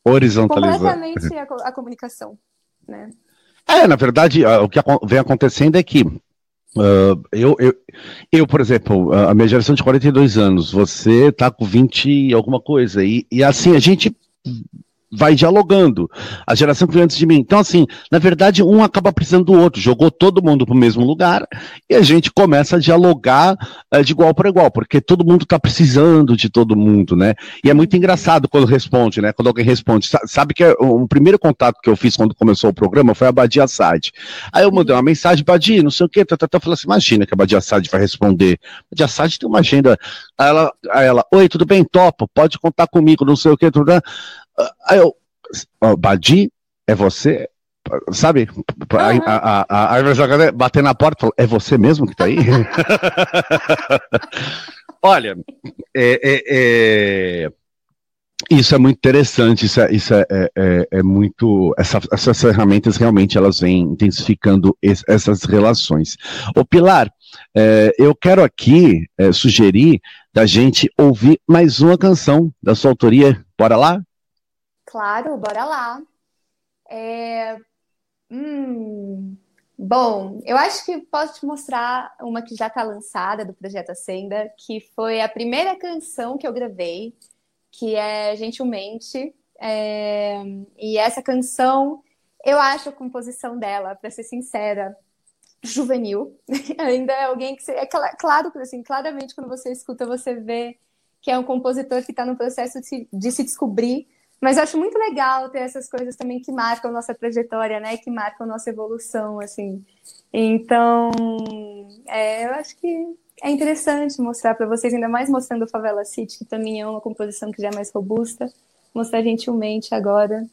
Horizontalizou. Completamente a, a comunicação, né? É, na verdade, o que vem acontecendo é que uh, eu, eu, eu, por exemplo, a minha geração de 42 anos, você tá com 20 e alguma coisa, e, e assim, a gente vai dialogando. A geração que veio antes de mim. Então, assim, na verdade, um acaba precisando do outro. Jogou todo mundo para o mesmo lugar e a gente começa a dialogar é, de igual para igual, porque todo mundo está precisando de todo mundo, né? E é muito engraçado quando responde, né? Quando alguém responde. Sabe que o é primeiro contato que eu fiz quando começou o programa foi a Badia Assad. Aí eu mandei uma mensagem, Badia, não sei o quê, tá, tá, tá, falei assim, imagina que a Badia Assad vai responder. Badia Assad tem uma agenda. Aí ela, aí ela, oi, tudo bem? Topo, pode contar comigo, não sei o quê, tudo, Aí eu, oh, Badi, é você? Sabe? A, a, a, bater na porta e falou, é você mesmo que tá aí? Olha, é, é, é, isso é muito interessante, isso é, isso é, é, é muito. Essa, essas ferramentas realmente elas vêm intensificando es, essas relações. Ô Pilar, é, eu quero aqui é, sugerir da gente ouvir mais uma canção da sua autoria. Bora lá? Claro, bora lá. É... Hum... Bom, eu acho que posso te mostrar uma que já está lançada do Projeto Acenda, que foi a primeira canção que eu gravei, que é Gentilmente. É... E essa canção, eu acho a composição dela, para ser sincera, juvenil. Ainda é alguém que. Você... É claro assim, claramente, quando você escuta, você vê que é um compositor que está no processo de se descobrir mas acho muito legal ter essas coisas também que marcam nossa trajetória, né? Que marcam nossa evolução, assim. Então, é, eu acho que é interessante mostrar para vocês, ainda mais mostrando o Favela City, que também é uma composição que já é mais robusta, mostrar gentilmente agora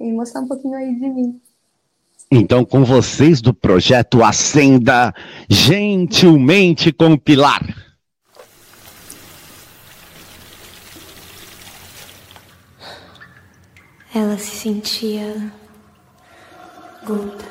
e mostrar um pouquinho aí de mim. Então, com vocês do projeto Acenda Gentilmente com Pilar. Ela se sentia gorda.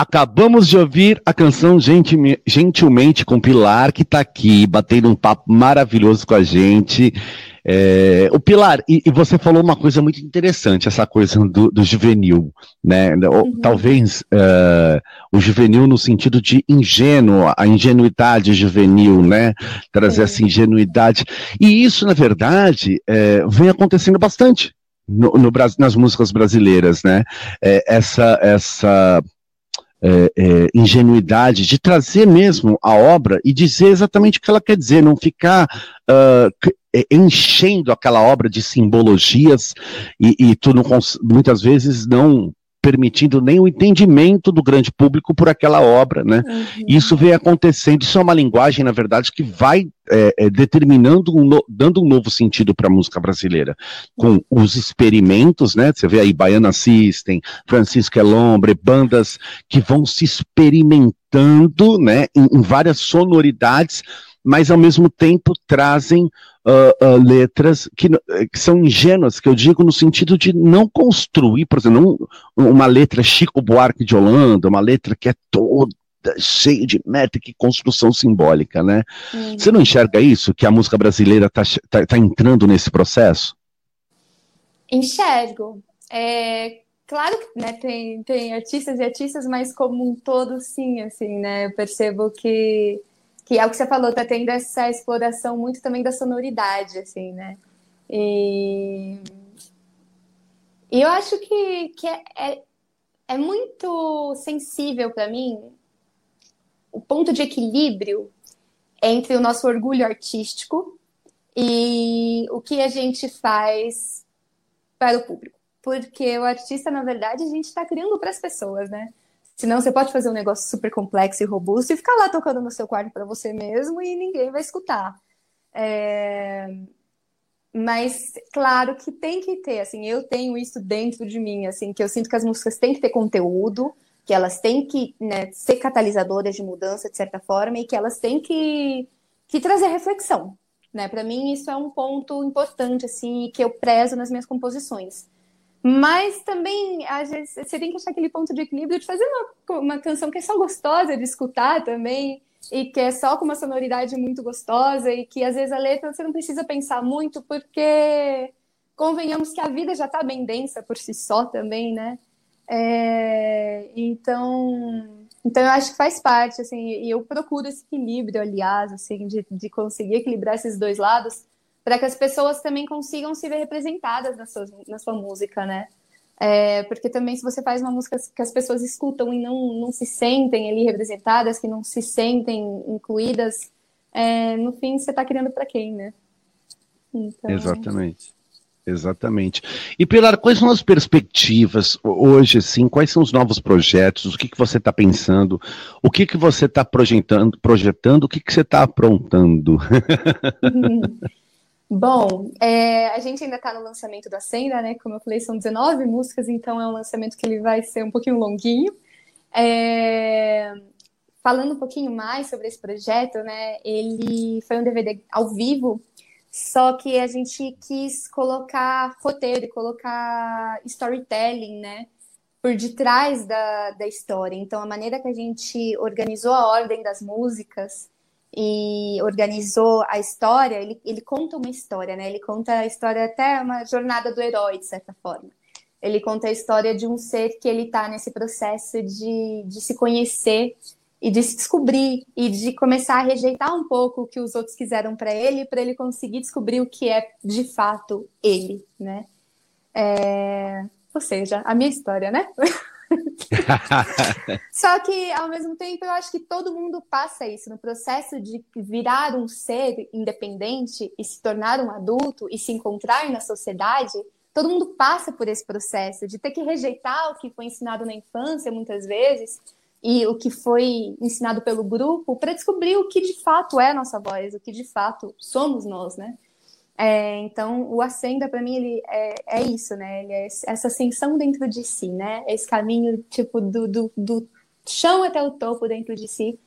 Acabamos de ouvir a canção Gentilmente com Pilar, que está aqui batendo um papo maravilhoso com a gente. É, o Pilar, e, e, você falou uma coisa muito interessante, essa coisa do, do juvenil, né? Uhum. Talvez uh, o juvenil no sentido de ingênuo, a ingenuidade juvenil, né? Trazer essa ingenuidade. E isso, na verdade, é, vem acontecendo bastante no, no, nas músicas brasileiras, né? É, essa, essa é, é, ingenuidade de trazer mesmo a obra e dizer exatamente o que ela quer dizer, não ficar uh, enchendo aquela obra de simbologias e, e tu não, muitas vezes não permitindo nem o entendimento do grande público por aquela obra, né? Uhum. Isso vem acontecendo, isso é uma linguagem, na verdade, que vai é, é, determinando, um no, dando um novo sentido para a música brasileira, com os experimentos, né? Você vê aí Baiana System, Francisco Elombre, bandas que vão se experimentando, né? Em, em várias sonoridades, mas ao mesmo tempo trazem uh, uh, letras que, que, são ingênuas, que eu digo no sentido de não construir, por exemplo, não, uma letra Chico Buarque de Holanda, uma letra que é toda cheia de métrica e construção simbólica, né? Você não enxerga isso, que a música brasileira está tá, tá entrando nesse processo? Enxergo. É, claro que né, tem, tem artistas e artistas, mas como um todo, sim, assim, né? Eu percebo que que é o que você falou, tá tendo essa exploração muito também da sonoridade, assim, né? E, e eu acho que, que é, é, é muito sensível para mim o ponto de equilíbrio entre o nosso orgulho artístico e o que a gente faz para o público. Porque o artista, na verdade, a gente está criando para as pessoas, né? Senão você pode fazer um negócio super complexo e robusto e ficar lá tocando no seu quarto para você mesmo e ninguém vai escutar. É... Mas claro que tem que ter, assim, eu tenho isso dentro de mim, assim, que eu sinto que as músicas têm que ter conteúdo, que elas têm que né, ser catalisadoras de mudança de certa forma e que elas têm que, que trazer reflexão, né? Para mim isso é um ponto importante, assim, que eu prezo nas minhas composições. Mas também, às vezes, você tem que achar aquele ponto de equilíbrio de fazer uma, uma canção que é só gostosa de escutar também, e que é só com uma sonoridade muito gostosa, e que às vezes a letra você não precisa pensar muito, porque convenhamos que a vida já está bem densa por si só também, né? É, então, então eu acho que faz parte, assim, e eu procuro esse equilíbrio, aliás, assim, de, de conseguir equilibrar esses dois lados, para que as pessoas também consigam se ver representadas na sua, na sua música, né? É, porque também se você faz uma música que as pessoas escutam e não, não se sentem ali representadas, que não se sentem incluídas, é, no fim você está criando para quem, né? Então... Exatamente. Exatamente. E Pilar, quais são as perspectivas hoje, assim, quais são os novos projetos, o que, que você está pensando, o que, que você está projetando, projetando, o que, que você está aprontando? Bom, é, a gente ainda está no lançamento da Senda, né? Como eu falei, são 19 músicas, então é um lançamento que ele vai ser um pouquinho longuinho. É, falando um pouquinho mais sobre esse projeto, né? Ele foi um DVD ao vivo, só que a gente quis colocar roteiro colocar storytelling, né? Por detrás da, da história. Então, a maneira que a gente organizou a ordem das músicas e organizou a história, ele, ele conta uma história, né? Ele conta a história até uma jornada do herói, de certa forma. Ele conta a história de um ser que ele está nesse processo de, de se conhecer e de se descobrir e de começar a rejeitar um pouco o que os outros quiseram para ele, para ele conseguir descobrir o que é de fato ele, né? É... Ou seja, a minha história, né? Só que, ao mesmo tempo, eu acho que todo mundo passa isso no processo de virar um ser independente e se tornar um adulto e se encontrar na sociedade. Todo mundo passa por esse processo de ter que rejeitar o que foi ensinado na infância, muitas vezes, e o que foi ensinado pelo grupo, para descobrir o que de fato é a nossa voz, o que de fato somos nós, né? É, então, o Ascenda, para mim, ele é, é, isso, né? Ele é essa ascensão dentro de si, né? Esse caminho, tipo, do, do, do chão até o topo dentro de si.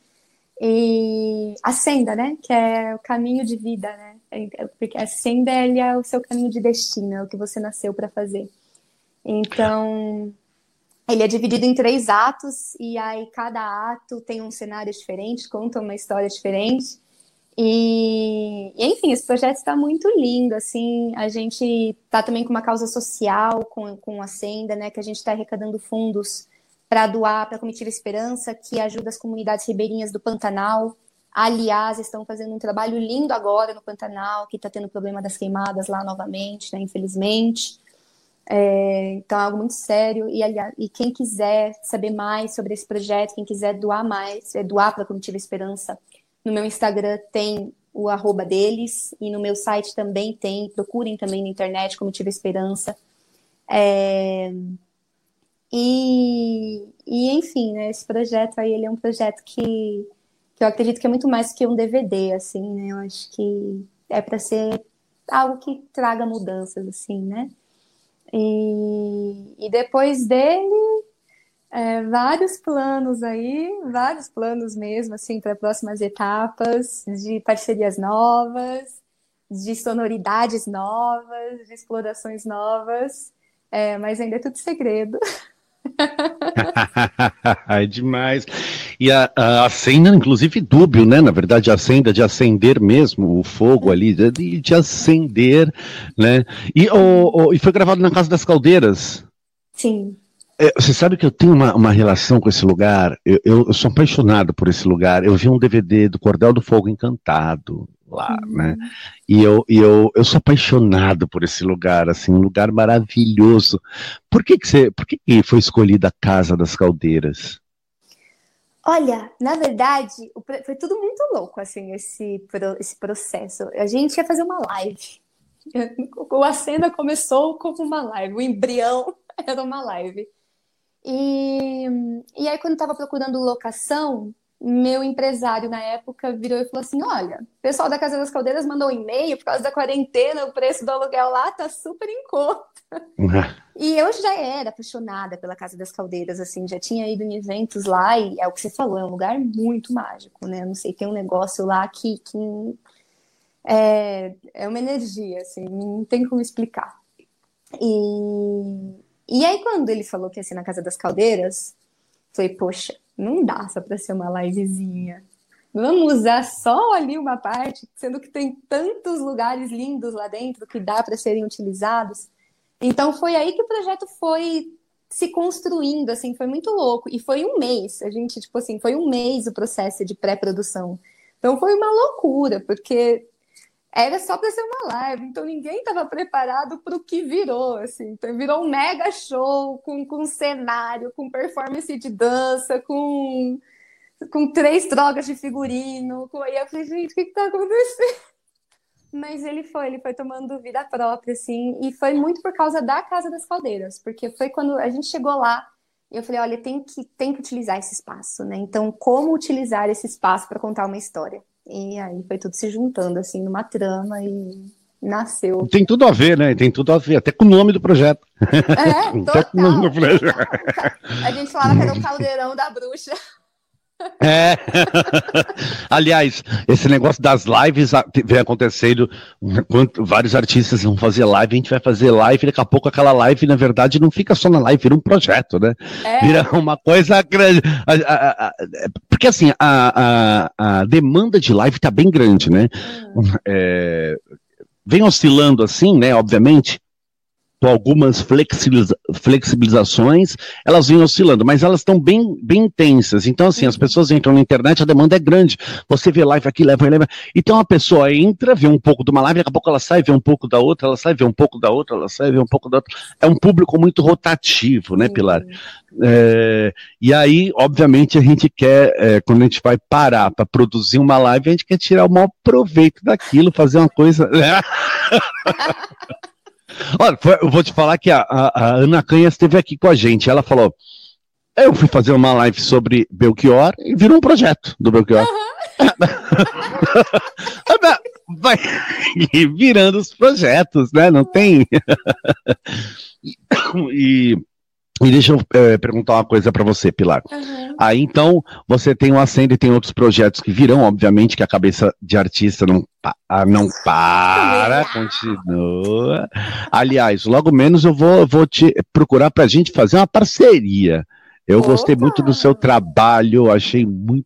E a senda, né? Que é o caminho de vida, né? Porque a senda ele é o seu caminho de destino, é o que você nasceu para fazer. Então, ele é dividido em três atos, e aí cada ato tem um cenário diferente, conta uma história diferente. E, enfim, esse projeto está muito lindo, assim, a gente está também com uma causa social, com, com a Senda, né, que a gente está arrecadando fundos para doar para a Comitiva Esperança, que ajuda as comunidades ribeirinhas do Pantanal. Aliás, estão fazendo um trabalho lindo agora no Pantanal, que está tendo problema das queimadas lá novamente, né, infelizmente. É, então é algo muito sério. E, aliás, e quem quiser saber mais sobre esse projeto, quem quiser doar mais, é doar para a Comitiva Esperança, no meu Instagram tem o arroba deles e no meu site também tem. Procurem também na internet Comitiva Esperança. É, e, e, enfim, né, esse projeto aí, ele é um projeto que, que eu acredito que é muito mais que um DVD, assim, né? Eu acho que é para ser algo que traga mudanças, assim, né? E, e depois dele, é, vários planos aí, vários planos mesmo, assim, para próximas etapas, de parcerias novas, de sonoridades novas, de explorações novas, é, mas ainda é tudo segredo. é demais. E a, a, acenda, inclusive, dúbio, né? Na verdade, a acenda de acender mesmo o fogo ali, de, de acender, né? E, o, o, e foi gravado na Casa das Caldeiras. Sim. É, você sabe que eu tenho uma, uma relação com esse lugar? Eu, eu, eu, sou apaixonado por esse lugar. Eu vi um DVD do Cordel do Fogo Encantado lá, uhum. né? E eu, e eu, eu sou apaixonado por esse lugar, assim, um lugar maravilhoso. Por que, que, você, por que, que foi escolhida a Casa das Caldeiras? Olha, na verdade, foi tudo muito louco, assim, esse, esse processo. A gente ia fazer uma live. A cena começou como uma live, o embrião era uma live. E, e aí, quando estava procurando locação, meu empresário na época virou e falou assim: Olha, o pessoal da Casa das Caldeiras mandou um e-mail por causa da quarentena, o preço do aluguel lá tá super em conta. E eu já era apaixonada pela Casa das Caldeiras, assim, já tinha ido em eventos lá, e é o que você falou, é um lugar muito mágico, né? Não sei, tem um negócio lá que, que é, é uma energia, assim, não tem como explicar. E, e aí, quando ele falou que ia ser na Casa das Caldeiras, falei, poxa, não dá só para ser uma livezinha. Vamos usar só ali uma parte, sendo que tem tantos lugares lindos lá dentro que dá para serem utilizados. Então foi aí que o projeto foi se construindo, assim, foi muito louco. E foi um mês, a gente, tipo assim, foi um mês o processo de pré-produção. Então foi uma loucura, porque era só para ser uma live, então ninguém estava preparado para o que virou, assim. Então virou um mega show com, com cenário, com performance de dança, com, com três drogas de figurino. Com... Aí eu falei, gente, o que está acontecendo? Mas ele foi, ele foi tomando vida própria, assim, e foi muito por causa da Casa das Caldeiras, porque foi quando a gente chegou lá, eu falei, olha, tem que, tem que utilizar esse espaço, né? Então, como utilizar esse espaço para contar uma história? E aí foi tudo se juntando, assim, numa trama e nasceu. Tem tudo a ver, né? Tem tudo a ver, até com o nome do projeto. É, total. Do projeto. A gente falava que era o caldeirão da bruxa. É. Aliás, esse negócio das lives vem acontecendo. Vários artistas vão fazer live, a gente vai fazer live, daqui a pouco aquela live, na verdade, não fica só na live, vira um projeto, né? É. Vira uma coisa grande. Porque assim, a, a, a demanda de live está bem grande, né? Hum. É, vem oscilando assim, né? Obviamente algumas flexibiliza flexibilizações, elas vêm oscilando, mas elas estão bem, bem intensas. Então, assim, as uhum. pessoas entram na internet, a demanda é grande. Você vê live aqui, leva, leva. Então a pessoa entra, vê um pouco de uma live, daqui a pouco ela sai, vê um pouco da outra, ela sai, vê um pouco da outra, ela sai, vê um pouco da outra. É um público muito rotativo, né, Pilar? É, e aí, obviamente, a gente quer, é, quando a gente vai parar para produzir uma live, a gente quer tirar o maior proveito daquilo, fazer uma coisa. Né? Olha, eu vou te falar que a, a, a, Ana Canha esteve aqui com a gente. Ela falou: Eu fui fazer uma live sobre Belchior e virou um projeto do Belchior. Uhum. Vai virando os projetos, né? Não tem. e E deixa eu é, perguntar uma coisa para você, Pilar. Uhum. Aí então você tem o Acende e tem outros projetos que virão, obviamente, que a cabeça de artista não, ah, não para, continua. Aliás, logo menos eu vou, vou te procurar para a gente fazer uma parceria. Eu Opa. gostei muito do seu trabalho, achei muito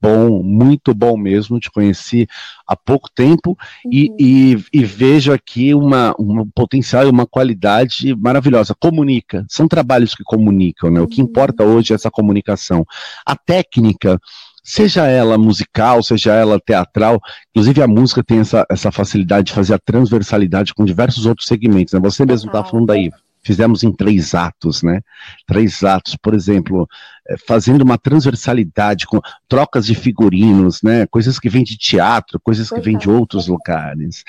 bom, muito bom mesmo. Te conheci há pouco tempo uhum. e, e, e, vejo aqui uma, um potencial e uma qualidade maravilhosa. Comunica, são trabalhos que comunicam, né? O que uhum. importa hoje é essa comunicação. A técnica seja ela musical, seja ela teatral, inclusive a música tem essa, essa facilidade de fazer a transversalidade com diversos outros segmentos, né? Você mesmo está falando aí, fizemos em três atos, né? Três atos, por exemplo, fazendo uma transversalidade com trocas de figurinos, né? Coisas que vêm de teatro, coisas que vêm de outros lugares.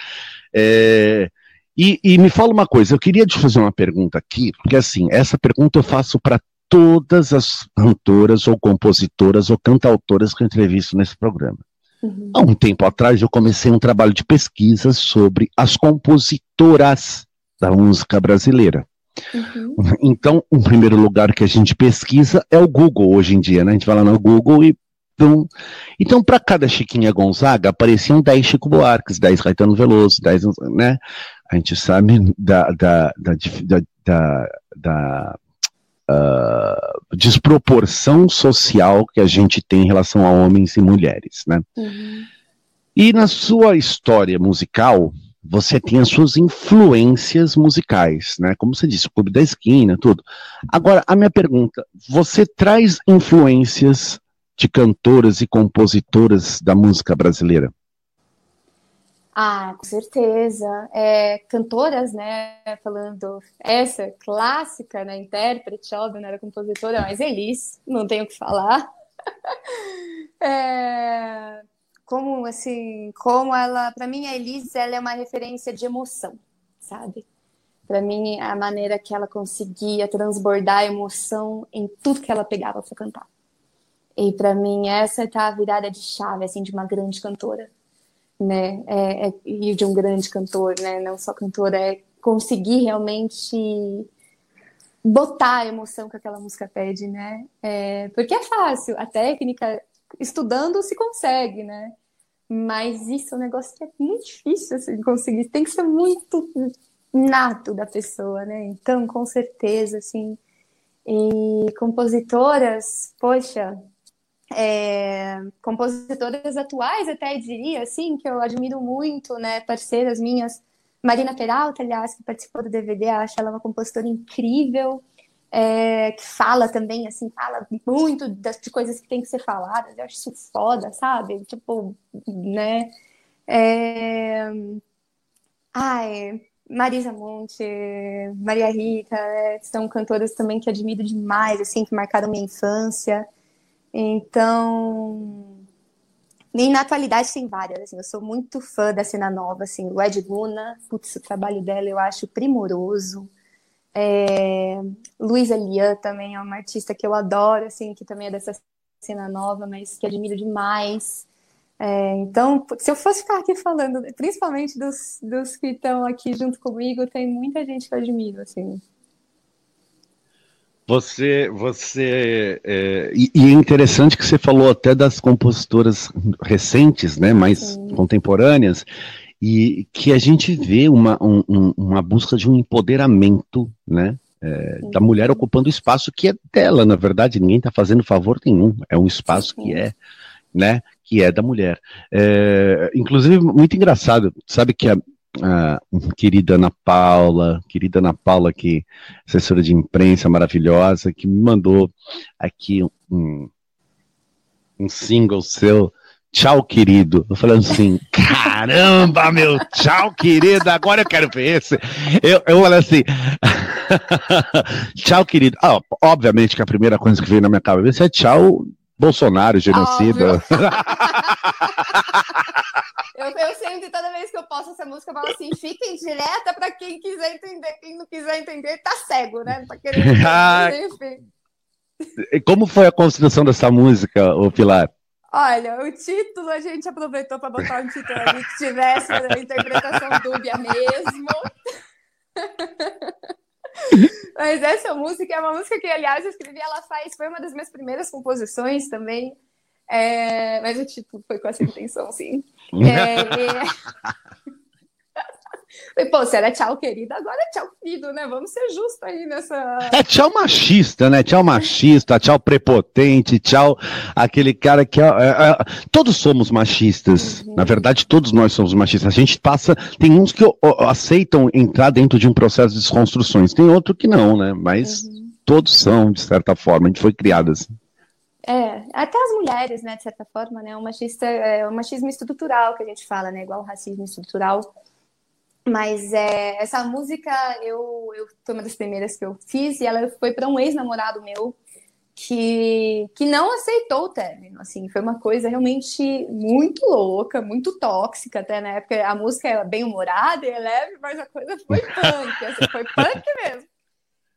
É, e, e, me fala uma coisa, eu queria te fazer uma pergunta aqui, porque assim, essa pergunta eu faço para todas as cantoras ou compositoras ou cantautoras que eu entrevisto nesse programa. Uhum. Há um tempo atrás eu comecei um trabalho de pesquisa sobre as compositoras da música brasileira. Uhum. Então, o primeiro lugar que a gente pesquisa é o Google hoje em dia, né? A gente vai lá no Google e Pum. Então, para cada Chiquinha Gonzaga, apareciam 10 Chico Buarques, 10 Caetano Veloso, 10, né? A gente sabe da, da, da, da, da, da uh, desproporção social que a gente tem em relação a homens e mulheres, né? Uhum. E na sua história musical, você tem as suas influências musicais, né? Como você disse, o Clube da Esquina, tudo. Agora, a minha pergunta: você traz influências de cantoras e compositoras da música brasileira? Ah, com certeza. É, cantoras, né? Falando essa clássica, né? Intérprete, óbvio, não era compositora, mas Elis, não tenho o que falar. é, como assim, como ela, para mim a Elise ela é uma referência de emoção, sabe? Para mim a maneira que ela conseguia transbordar emoção em tudo que ela pegava para cantar. E para mim essa tá a virada de chave assim de uma grande cantora, né? É, é, e de um grande cantor, né? Não só cantora, é conseguir realmente botar a emoção que aquela música pede, né? É, porque é fácil, a técnica estudando se consegue, né? Mas isso é um negócio que é muito difícil assim, conseguir. Tem que ser muito nato da pessoa, né? Então, com certeza, assim. E compositoras, poxa, é, compositoras atuais até diria, assim, que eu admiro muito, né? Parceiras minhas, Marina Peralta, aliás, que participou do DVD, acho ela uma compositora incrível é, que fala também, assim, fala muito das, de coisas que tem que ser faladas, eu acho isso foda, sabe? Tipo, né? É... Ai, Marisa Monte, Maria Rita, é, são cantoras também que admiro demais, assim, que marcaram minha infância. Então, e na atualidade tem várias, assim, eu sou muito fã da cena nova, assim, o Ed Luna, putz, o trabalho dela eu acho primoroso. É, Luísa Lian também é uma artista que eu adoro, assim, que também é dessa cena nova, mas que admiro demais. É, então, se eu fosse ficar aqui falando, principalmente dos, dos que estão aqui junto comigo, tem muita gente que eu admiro, assim. Você, você é, e, e, é interessante que você falou até das compositoras recentes, né, mais Sim. contemporâneas, e que a gente vê uma, um, uma busca de um empoderamento, né? É, da mulher ocupando espaço que é dela, na verdade, ninguém está fazendo favor nenhum, é um espaço que é, né, que é da mulher. É, inclusive, muito engraçado, sabe que a, a, querida Ana Paula, querida Ana Paula, que assessora de imprensa maravilhosa, que me mandou aqui um, um single seu, Tchau, querido. Eu falando assim, caramba, meu, tchau, querido, agora eu quero ver esse. Eu, eu falei assim, tchau, querido. Ah, obviamente que a primeira coisa que veio na minha cabeça é tchau, Bolsonaro, genocida. eu, eu sempre, toda vez que eu posto essa música, eu falo assim, fiquem direta para quem quiser entender. Quem não quiser entender, tá cego, né? Tá querendo entender, Como foi a construção dessa música, ô Pilar? Olha, o título a gente aproveitou para botar um título ali que tivesse a interpretação dúbia mesmo. Mas essa música é uma música que, aliás, eu escrevi ela faz. Foi uma das minhas primeiras composições também. É, mas, tipo, foi com essa intenção, sim. É, e... Pô, se era tchau, querida, agora é tchau, querido, né? Vamos ser justos aí nessa. É tchau machista, né? Tchau machista, tchau prepotente, tchau aquele cara que. É, é, é todos somos machistas. Uhum. Na verdade, todos nós somos machistas. A gente passa. Tem uns que aceitam entrar dentro de um processo de desconstruções, tem outro que não, né? Mas uhum. todos são, de certa forma. A gente foi criado assim. É, até as mulheres, né, de certa forma, né, o machista, é o machismo estrutural que a gente fala, né, igual o racismo estrutural. Mas é, essa música eu, eu foi uma das primeiras que eu fiz e ela foi para um ex-namorado meu que, que não aceitou o término. Assim, foi uma coisa realmente muito louca, muito tóxica até na época. A música é bem humorada e é leve, mas a coisa foi punk, assim, foi punk mesmo.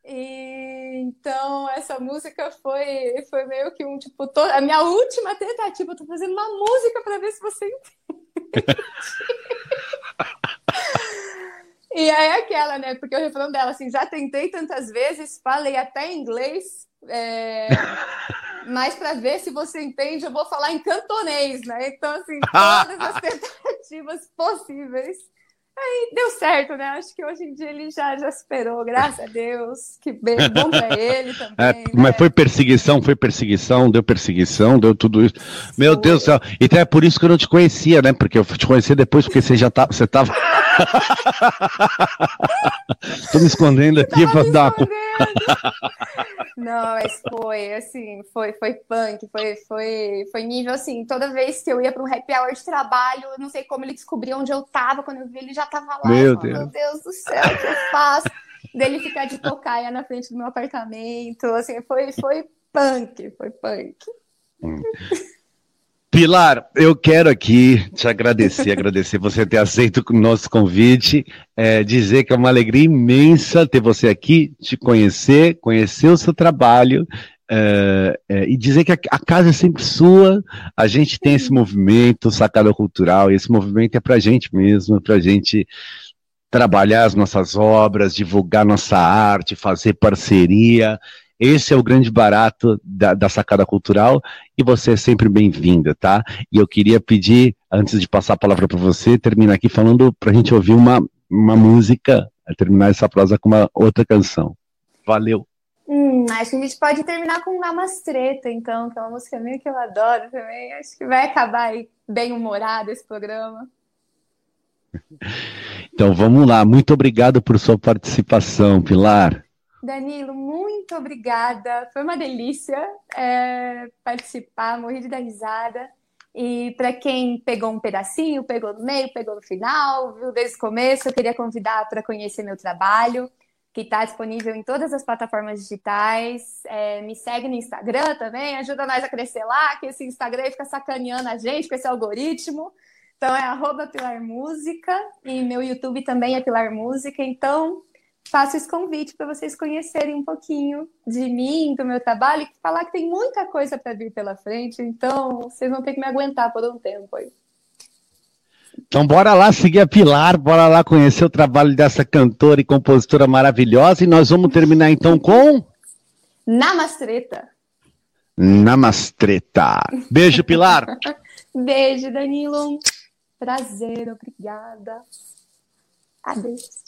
E, então, essa música foi, foi meio que um tipo. To... A minha última tentativa, eu tô fazendo uma música para ver se você entende. E aí, é aquela, né? Porque o refrão dela, assim, já tentei tantas vezes, falei até inglês, é... mas para ver se você entende, eu vou falar em cantonês, né? Então, assim, todas as tentativas possíveis Aí deu certo, né? Acho que hoje em dia ele já, já superou, graças a Deus. Que bem, bom pra ele também. É, né? Mas foi perseguição, foi perseguição, deu perseguição, deu tudo isso. Meu foi. Deus do céu. Então é por isso que eu não te conhecia, né? Porque eu te conheci depois, porque você já tá, você tava. Tô me escondendo aqui pra dar. Não, mas foi, assim, foi, foi punk, foi, foi, foi nível, assim, toda vez que eu ia para um happy hour de trabalho, eu não sei como ele descobriu onde eu tava, quando eu vi ele já tava lá. Meu, Deus. meu Deus do céu, o que eu faço? Dele ficar de tocaia na frente do meu apartamento, assim, foi, foi punk, foi punk. Hum. Pilar, eu quero aqui te agradecer, agradecer você ter aceito o nosso convite, é, dizer que é uma alegria imensa ter você aqui, te conhecer, conhecer o seu trabalho, é, é, e dizer que a, a, casa é sempre sua, a gente tem esse movimento, sacada cultural, e esse movimento é pra gente mesmo, pra gente trabalhar as nossas obras, divulgar nossa arte, fazer parceria, esse é o grande barato da, da sacada cultural e você é sempre bem-vinda, tá? E eu queria pedir, antes de passar a palavra para você, terminar aqui falando para a gente ouvir uma, uma música, terminar essa prosa com uma outra canção. Valeu! Hum, acho que a gente pode terminar com Namastreta, então, que é uma música meio que eu adoro também. Acho que vai acabar aí bem humorado esse programa. Então vamos lá, muito obrigado por sua participação, Pilar. Danilo, muito obrigada. Foi uma delícia é, participar, morri de dar risada. E para quem pegou um pedacinho, pegou no meio, pegou no final, viu desde o começo, eu queria convidar para conhecer meu trabalho, que está disponível em todas as plataformas digitais. É, me segue no Instagram também, ajuda nós a crescer lá, que esse Instagram fica sacaneando a gente com esse algoritmo. Então é arroba Pilar Música e meu YouTube também é Pilar Música. Então faço esse convite para vocês conhecerem um pouquinho de mim, do meu trabalho, e falar que tem muita coisa para vir pela frente, então vocês vão ter que me aguentar por um tempo aí. Então bora lá seguir a Pilar, bora lá conhecer o trabalho dessa cantora e compositora maravilhosa e nós vamos terminar então com Namastreta. Namastreta. Beijo, Pilar. Beijo, Danilo. Prazer, obrigada. Adeus.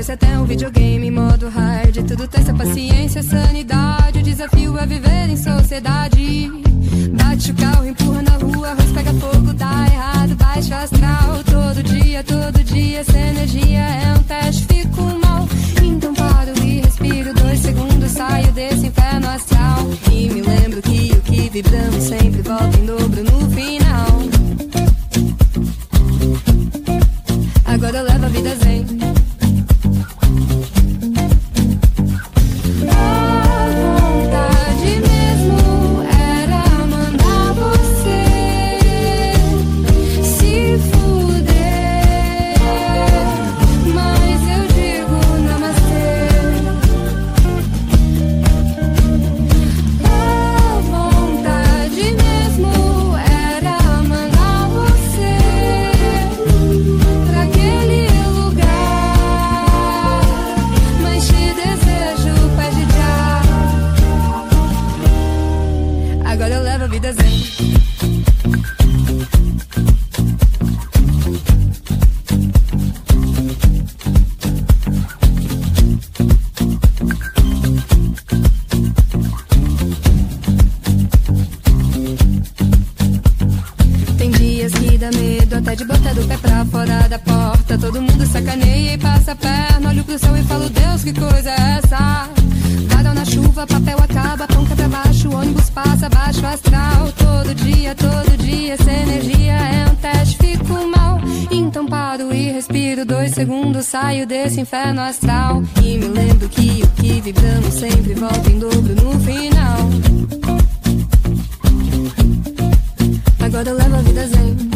Parece até um videogame modo hard. Tudo testa paciência, sanidade. O desafio é viver em sociedade. Bate o carro, empurra na rua, arroz pega fogo, dá errado, baixo astral. Todo dia, todo dia, essa energia é um teste, fico mal. Saio desse inferno astral. E me lembro que o que vibramos sempre volta em dobro no final. Agora eu levo a vida zen. Deus, que coisa é essa? Vagal na chuva, papel acaba, cai pra baixo, ônibus passa, baixo astral. Todo dia, todo dia, essa energia é um teste, fico mal. Então paro e respiro, dois segundos, saio desse inferno astral. E me lembro que o que vibramos sempre volta em dobro no final. Agora eu levo a vida zen.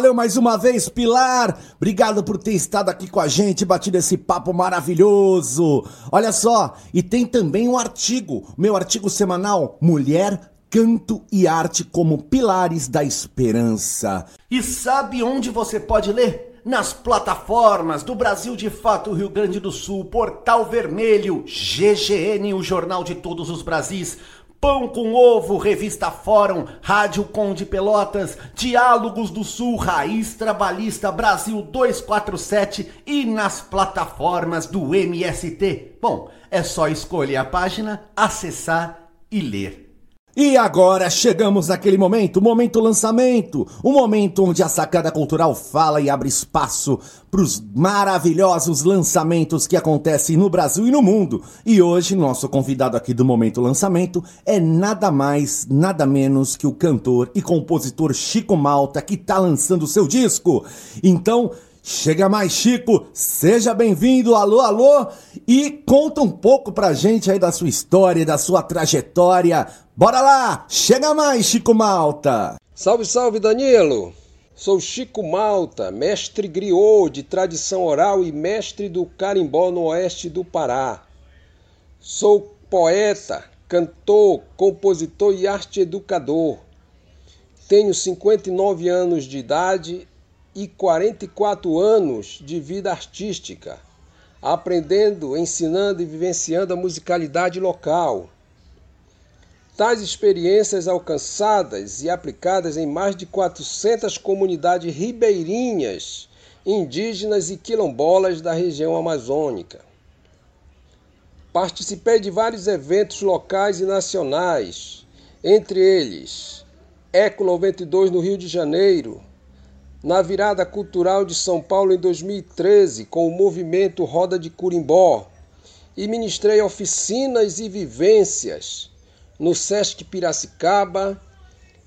Valeu, mais uma vez, Pilar. Obrigado por ter estado aqui com a gente, batido esse papo maravilhoso. Olha só, e tem também um artigo, meu artigo semanal, Mulher, Canto e Arte como Pilares da Esperança. E sabe onde você pode ler? Nas plataformas do Brasil de Fato Rio Grande do Sul, Portal Vermelho, GGN, o Jornal de Todos os Brasis, Pão com Ovo, Revista Fórum, Rádio Conde Pelotas, Diálogos do Sul, Raiz Trabalhista, Brasil 247 e nas plataformas do MST. Bom, é só escolher a página, acessar e ler. E agora chegamos naquele momento, momento lançamento, um momento onde a sacada cultural fala e abre espaço para os maravilhosos lançamentos que acontecem no Brasil e no mundo. E hoje nosso convidado aqui do momento lançamento é nada mais, nada menos que o cantor e compositor Chico Malta que está lançando seu disco. Então Chega mais, Chico, seja bem-vindo, alô, alô, e conta um pouco pra gente aí da sua história, da sua trajetória. Bora lá, chega mais, Chico Malta. Salve, salve, Danilo! Sou Chico Malta, mestre griot de tradição oral e mestre do carimbó no oeste do Pará. Sou poeta, cantor, compositor e arte educador. Tenho 59 anos de idade e 44 anos de vida artística, aprendendo, ensinando e vivenciando a musicalidade local. Tais experiências alcançadas e aplicadas em mais de 400 comunidades ribeirinhas, indígenas e quilombolas da região amazônica. Participei de vários eventos locais e nacionais, entre eles Eco 92 no Rio de Janeiro, na virada cultural de São Paulo em 2013 com o movimento Roda de Curimbó e ministrei oficinas e vivências no Sesc Piracicaba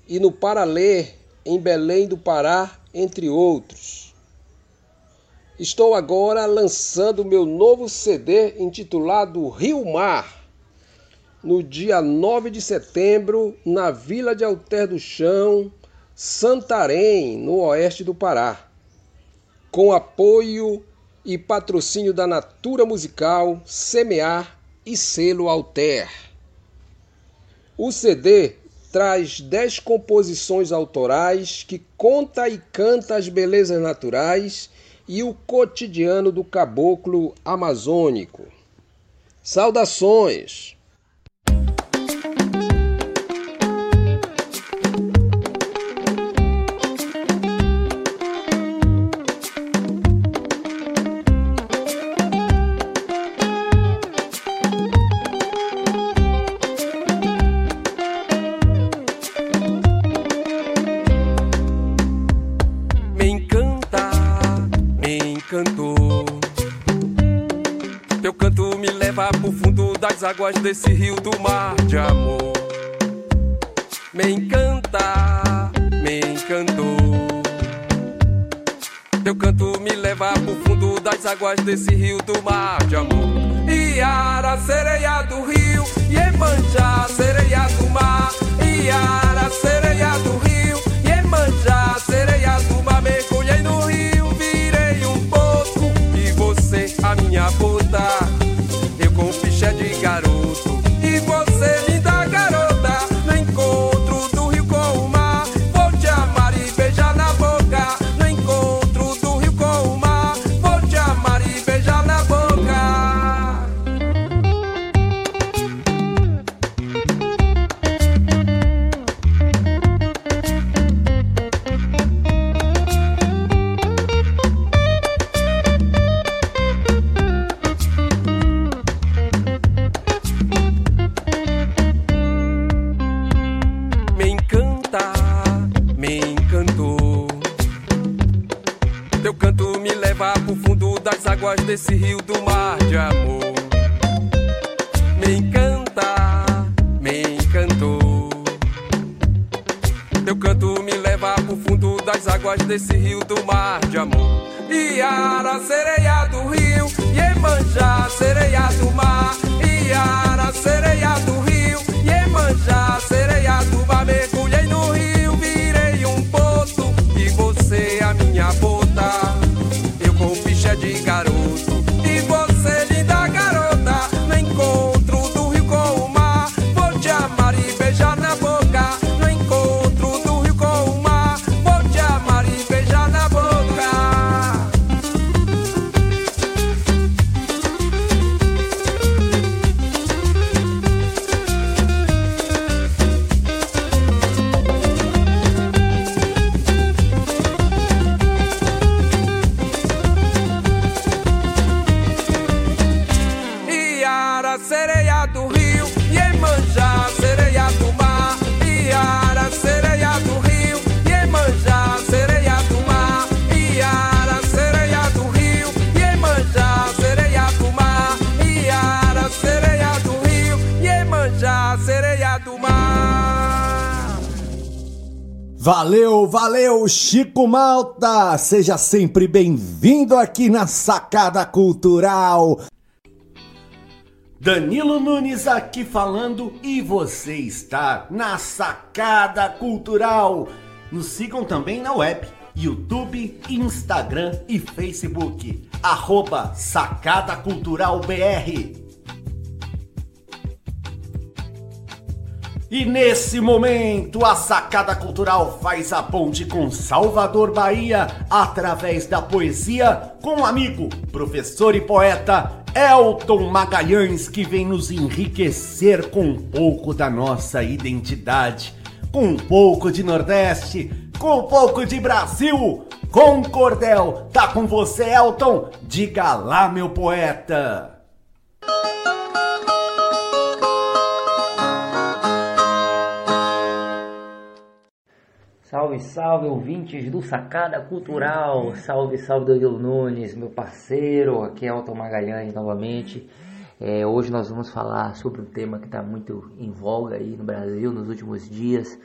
e no Paralê em Belém do Pará, entre outros. Estou agora lançando meu novo CD intitulado Rio Mar, no dia 9 de setembro, na Vila de Alter do Chão, Santarém, no oeste do Pará. com apoio e patrocínio da Natura Musical, Semear e Selo Alter. O CD traz dez composições autorais que conta e canta as belezas naturais e o cotidiano do caboclo amazônico. Saudações! Das águas desse rio do mar de amor. Me encanta, me encantou. Teu canto me leva pro fundo das águas desse rio do mar de amor. Iara, sereia do rio, Iemanjá, sereia do mar. Iara, sereia do rio, Iemanjá, sereia do mar. Valeu, valeu, Chico Malta! Seja sempre bem-vindo aqui na Sacada Cultural. Danilo Nunes aqui falando e você está na Sacada Cultural. Nos sigam também na web, YouTube, Instagram e Facebook. Arroba Sacada Cultural BR. E nesse momento, a Sacada Cultural faz a ponte com Salvador Bahia através da poesia com o amigo, professor e poeta Elton Magalhães, que vem nos enriquecer com um pouco da nossa identidade, com um pouco de Nordeste, com um pouco de Brasil, com cordel. Tá com você, Elton? Diga lá, meu poeta. Salve, salve, ouvintes do Sacada Cultural. Salve, salve, Danilo Nunes, meu parceiro. Aqui é Elton Magalhães novamente. É, hoje nós vamos falar sobre um tema que está muito em voga aí no Brasil nos últimos dias,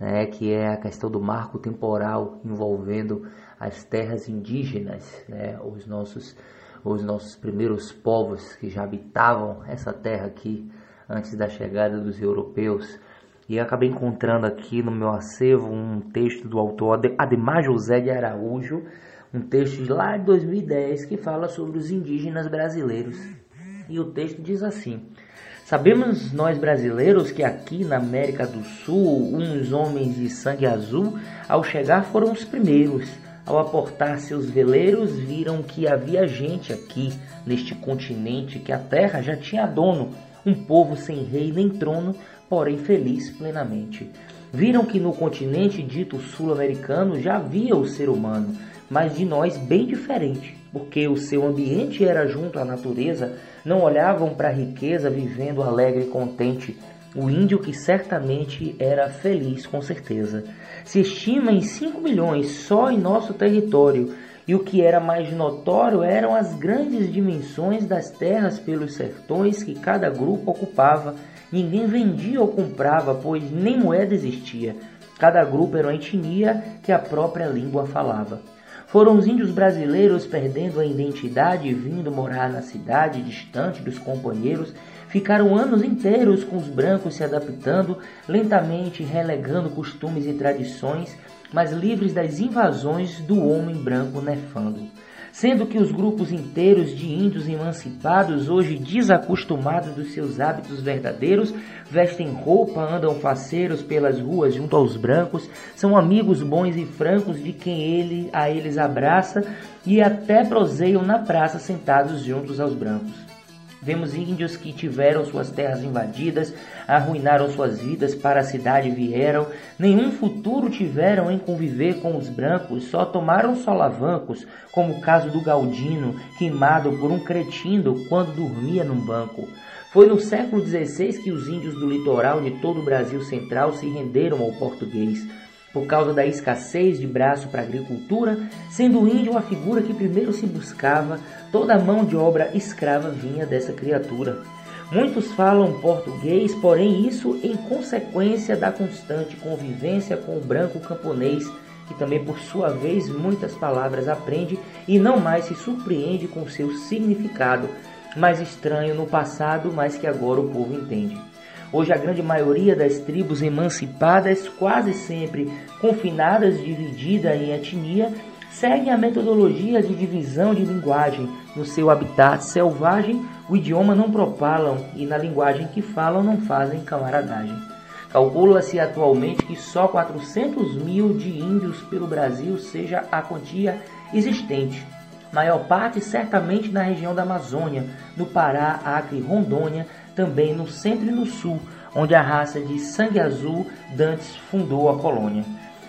né, que é a questão do marco temporal envolvendo as terras indígenas, né, os nossos os nossos primeiros povos que já habitavam essa terra aqui antes da chegada dos europeus. E acabei encontrando aqui no meu acervo um texto do autor Ademar José de Araújo, um texto de lá de 2010 que fala sobre os indígenas brasileiros. E o texto diz assim: Sabemos nós brasileiros que aqui na América do Sul, uns homens de sangue azul, ao chegar foram os primeiros. Ao aportar seus veleiros, viram que havia gente aqui, neste continente, que a terra já tinha dono, um povo sem rei nem trono, porém feliz plenamente. Viram que no continente dito sul-americano já havia o ser humano, mas de nós bem diferente, porque o seu ambiente era junto à natureza, não olhavam para a riqueza vivendo alegre e contente. O índio que certamente era feliz com certeza. Se estima em 5 milhões só em nosso território, e o que era mais notório eram as grandes dimensões das terras pelos sertões que cada grupo ocupava. Ninguém vendia ou comprava, pois nem moeda existia. Cada grupo era uma etnia que a própria língua falava. Foram os índios brasileiros perdendo a identidade e vindo morar na cidade, distante dos companheiros. Ficaram anos inteiros com os brancos se adaptando, lentamente relegando costumes e tradições, mas livres das invasões do homem branco nefando. Sendo que os grupos inteiros de índios emancipados, hoje desacostumados dos seus hábitos verdadeiros, vestem roupa, andam faceiros pelas ruas junto aos brancos, são amigos bons e francos de quem ele a eles abraça e até proseiam na praça sentados juntos aos brancos. Vemos índios que tiveram suas terras invadidas, arruinaram suas vidas, para a cidade vieram, nenhum futuro tiveram em conviver com os brancos, só tomaram solavancos, como o caso do Galdino, queimado por um cretino quando dormia num banco. Foi no século XVI que os índios do litoral de todo o Brasil central se renderam ao português por causa da escassez de braço para a agricultura, sendo o índio a figura que primeiro se buscava, toda a mão de obra escrava vinha dessa criatura. Muitos falam português, porém isso em consequência da constante convivência com o branco camponês, que também por sua vez muitas palavras aprende e não mais se surpreende com seu significado, mais estranho no passado, mas que agora o povo entende. Hoje a grande maioria das tribos emancipadas, quase sempre confinadas, dividida em etnia, seguem a metodologia de divisão de linguagem. No seu habitat selvagem, o idioma não propalam e na linguagem que falam não fazem camaradagem. Calcula-se atualmente que só 400 mil de índios pelo Brasil seja a quantia existente. Maior parte certamente na região da Amazônia, no Pará, Acre, Rondônia, também no centro e no sul, onde a raça de sangue azul Dantes fundou a colônia.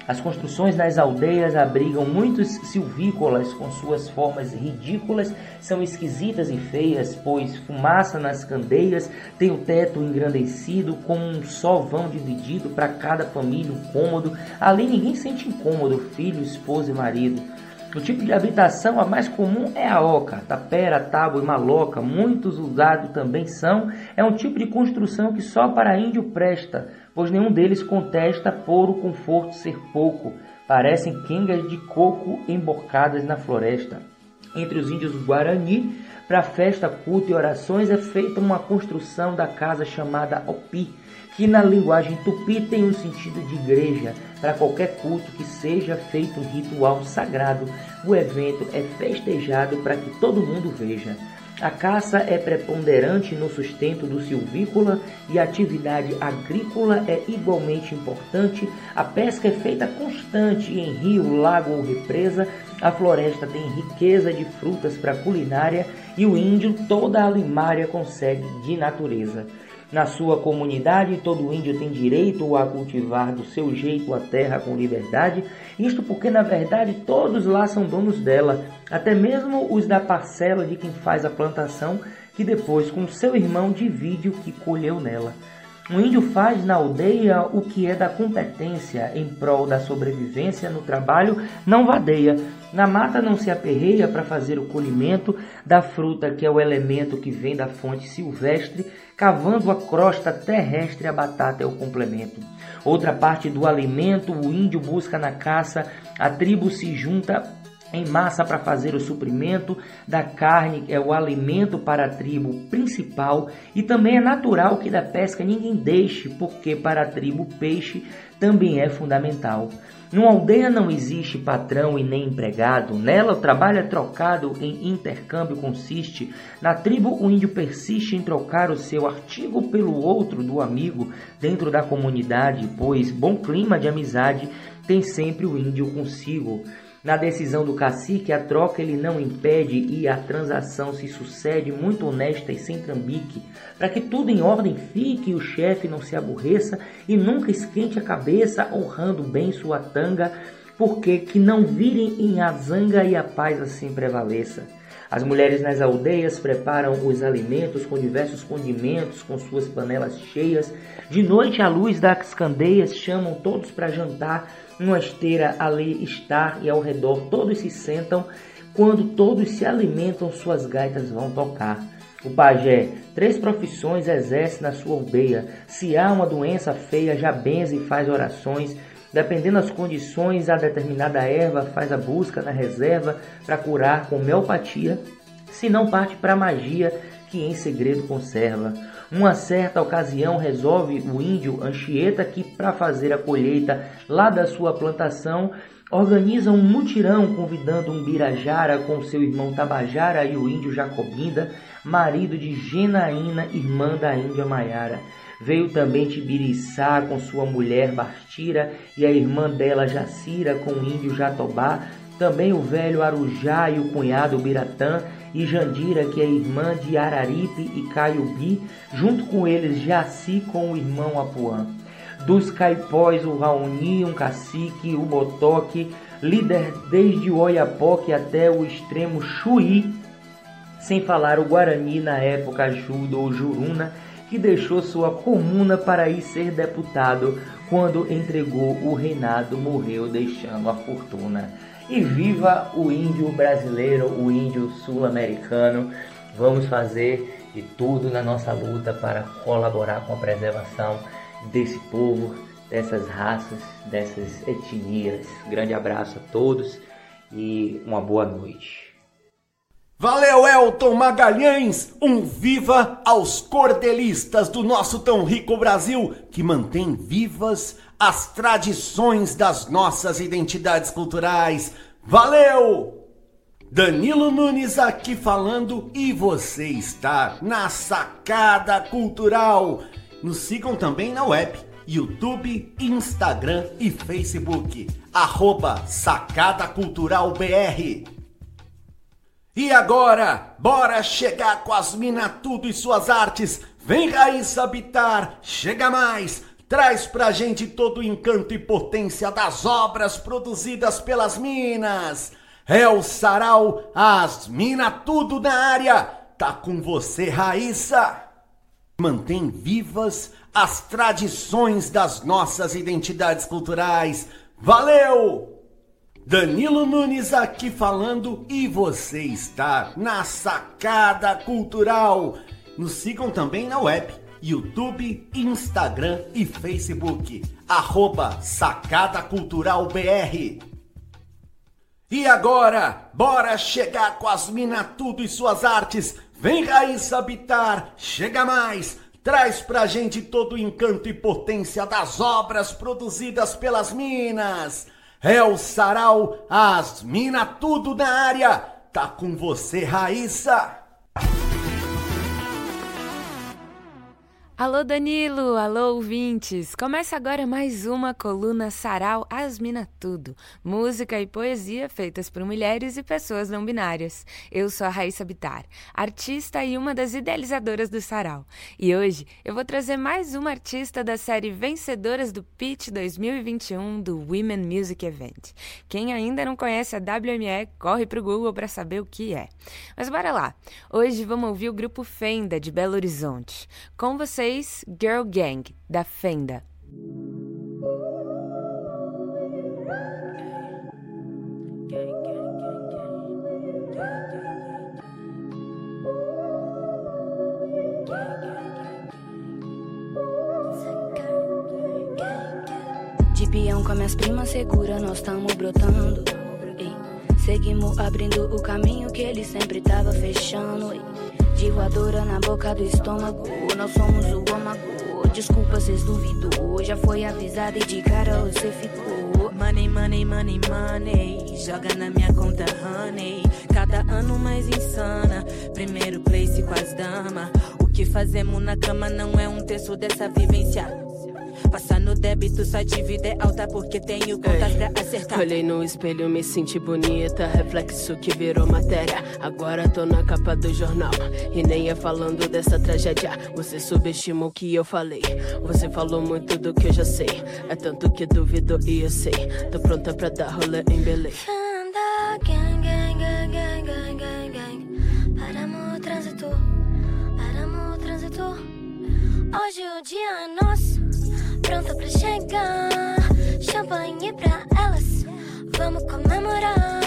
As construções das aldeias abrigam muitos silvícolas com suas formas ridículas, são esquisitas e feias, pois fumaça nas candeias, tem o teto engrandecido com um só vão dividido para cada família um cômodo. Ali ninguém sente incômodo, filho, esposa e marido. O tipo de habitação a mais comum é a oca, tapera, tábua e maloca, muitos usados também são. É um tipo de construção que só para índio presta, pois nenhum deles contesta por o conforto ser pouco. Parecem quengas de coco embocadas na floresta. Entre os índios Guarani, para festa, culto e orações é feita uma construção da casa chamada Opi, que na linguagem tupi tem um sentido de igreja. Para qualquer culto que seja feito um ritual sagrado, o evento é festejado para que todo mundo veja. A caça é preponderante no sustento do silvícola e a atividade agrícola é igualmente importante. A pesca é feita constante em rio, lago ou represa. A floresta tem riqueza de frutas para culinária e o índio toda a limária consegue de natureza. Na sua comunidade, todo índio tem direito a cultivar do seu jeito a terra com liberdade, isto porque na verdade todos lá são donos dela, até mesmo os da parcela de quem faz a plantação, que depois com seu irmão divide o que colheu nela. O índio faz na aldeia o que é da competência em prol da sobrevivência no trabalho, não vadeia. Na mata não se aperreia para fazer o colhimento da fruta, que é o elemento que vem da fonte silvestre, cavando a crosta terrestre, a batata é o complemento. Outra parte do alimento o índio busca na caça, a tribo se junta em massa para fazer o suprimento da carne, é o alimento para a tribo principal, e também é natural que da pesca ninguém deixe, porque para a tribo o peixe também é fundamental. Numa aldeia não existe patrão e nem empregado, nela o trabalho é trocado em intercâmbio consiste. Na tribo o índio persiste em trocar o seu artigo pelo outro do amigo dentro da comunidade, pois bom clima de amizade tem sempre o índio consigo. Na decisão do cacique, a troca ele não impede e a transação se sucede muito honesta e sem trambique, para que tudo em ordem fique e o chefe não se aborreça e nunca esquente a cabeça, honrando bem sua tanga, porque que não virem em azanga e a paz assim prevaleça. As mulheres nas aldeias preparam os alimentos com diversos condimentos, com suas panelas cheias. De noite, à luz das candeias, chamam todos para jantar uma esteira ali está e ao redor todos se sentam. Quando todos se alimentam, suas gaitas vão tocar. O pajé, três profissões exerce na sua aldeia. Se há uma doença feia, já benze e faz orações. Dependendo das condições, a determinada erva faz a busca na reserva para curar com homeopatia. Se não parte para magia, que em segredo conserva. Uma certa ocasião resolve o índio Anchieta que para fazer a colheita lá da sua plantação organiza um mutirão convidando um birajara com seu irmão Tabajara e o índio Jacobinda, marido de Genaína, irmã da Índia Maiara. Veio também Tibiriçá com sua mulher Bastira e a irmã dela Jacira com o índio Jatobá, também o velho Arujá e o cunhado Biratã e Jandira, que é irmã de Araripe e Caiubi, junto com eles Jaci com o irmão Apuã. Dos caipós, o Raoni, um cacique, o Botoque, líder desde o Oiapoque até o extremo Chuí, sem falar o Guarani na época Judo ou Juruna, que deixou sua comuna para ir ser deputado quando entregou o reinado, morreu deixando a fortuna. E viva o índio brasileiro, o índio sul-americano. Vamos fazer de tudo na nossa luta para colaborar com a preservação desse povo, dessas raças, dessas etnias. Grande abraço a todos e uma boa noite. Valeu, Elton Magalhães! Um viva aos cordelistas do nosso tão rico Brasil que mantém vivas as tradições das nossas identidades culturais. Valeu! Danilo Nunes aqui falando e você está na Sacada Cultural. Nos sigam também na web, YouTube, Instagram e Facebook. Arroba Sacada Cultural BR. E agora, bora chegar com as mina tudo e suas artes. Vem Raíssa habitar, chega mais traz pra gente todo o encanto e potência das obras produzidas pelas minas. É o sarau, as minas tudo na área. Tá com você, Raíssa. Mantém vivas as tradições das nossas identidades culturais. Valeu! Danilo Nunes aqui falando e você está na Sacada Cultural. Nos sigam também na web YouTube, Instagram e Facebook. Arroba Sacada Cultural BR. E agora, bora chegar com as mina tudo e suas artes. Vem Raíssa habitar, chega mais. Traz pra gente todo o encanto e potência das obras produzidas pelas minas. É o sarau, as mina tudo na área. Tá com você, Raíssa. Alô Danilo, alô ouvintes! Começa agora mais uma coluna Sarau Asmina Tudo, música e poesia feitas por mulheres e pessoas não binárias. Eu sou a Raíssa Bitar, artista e uma das idealizadoras do Sarau. E hoje eu vou trazer mais uma artista da série Vencedoras do Pitch 2021 do Women Music Event. Quem ainda não conhece a WME, corre pro Google para saber o que é. Mas bora lá! Hoje vamos ouvir o grupo Fenda de Belo Horizonte. Com você vocês Girl Gang, da Fenda. De peão com minhas primas segura, nós tamo brotando. Seguimos abrindo o caminho que ele sempre tava fechando. De voadora na boca do estômago, nós somos o âmago. Desculpa, cês duvidou. Já foi avisado e de cara você ficou. Money, money, money, money. Joga na minha conta, honey. Cada ano mais insana. Primeiro place com as damas. O que fazemos na cama não é um terço dessa vivência. Passar no débito, só dívida é alta porque tenho contas Ei, pra acertar. Olhei no espelho, me senti bonita. Reflexo que virou matéria. Agora tô na capa do jornal. E nem é falando dessa tragédia. Você subestimou o que eu falei. Você falou muito do que eu já sei. É tanto que duvido e eu sei. Tô pronta pra dar rolê em Belém. Gang, gang, gang, gang, gang, gang, gang. Paramos o trânsito. Paramos o trânsito. Hoje o dia é nosso pronta pra chegar. Champanhe pra elas, vamos comemorar.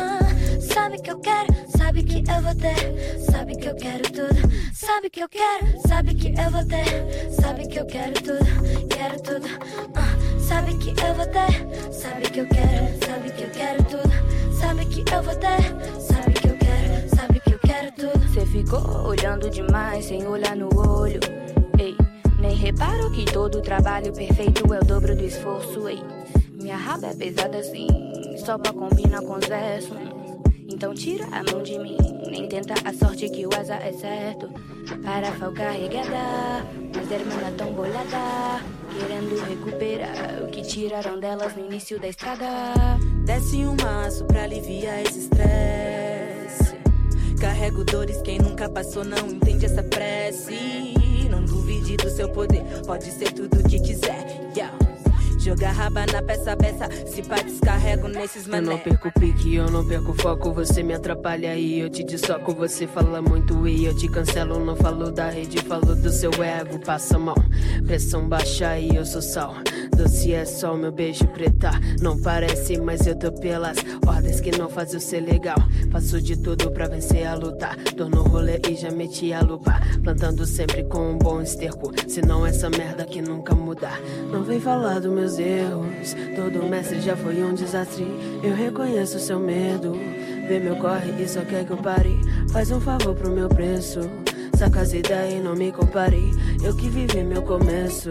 Sabe que eu quero, sabe que eu vou ter. Sabe que eu quero tudo, sabe que eu quero, sabe que eu vou ter. Sabe que eu quero tudo, quero tudo. Uh, sabe que eu vou ter, sabe que eu quero, sabe que eu quero tudo. Sabe que eu vou ter, sabe que eu quero, sabe que eu quero tudo. Cê ficou olhando demais sem olhar no olho. Nem reparo que todo trabalho perfeito é o dobro do esforço, ei. Minha raba é pesada assim, só pra combinar com versos. Então tira a mão de mim, nem tenta a sorte que o azar é certo. Para regada, mas hermana tão bolada. Querendo recuperar o que tiraram delas no início da estrada. Desce um maço pra aliviar esse estresse. Carrego dores, quem nunca passou não entende essa prece do seu poder. Pode ser tudo que quiser. Yeah. Jogar raba na peça peça, se pá descarrego nesses mané. Eu não perco pique, eu não perco foco, você me atrapalha e eu te dissoco. Você fala muito e eu te cancelo, não falo da rede, falo do seu ego, passa mal. Pressão baixa e eu sou sal. Doce é só meu beijo preta. Não parece, mas eu tô pelas ordens que não faz eu ser legal. Faço de tudo pra vencer a luta. Tô no rolê e já meti a lupa. Plantando sempre com um bom esterco. Senão essa merda que nunca muda. Não vem falar dos meus erros. Todo mestre já foi um desastre. Eu reconheço seu medo. Vê meu corre e só quer que eu pare. Faz um favor pro meu preço. Saca as ideias e não me compare. Eu que vivi meu começo.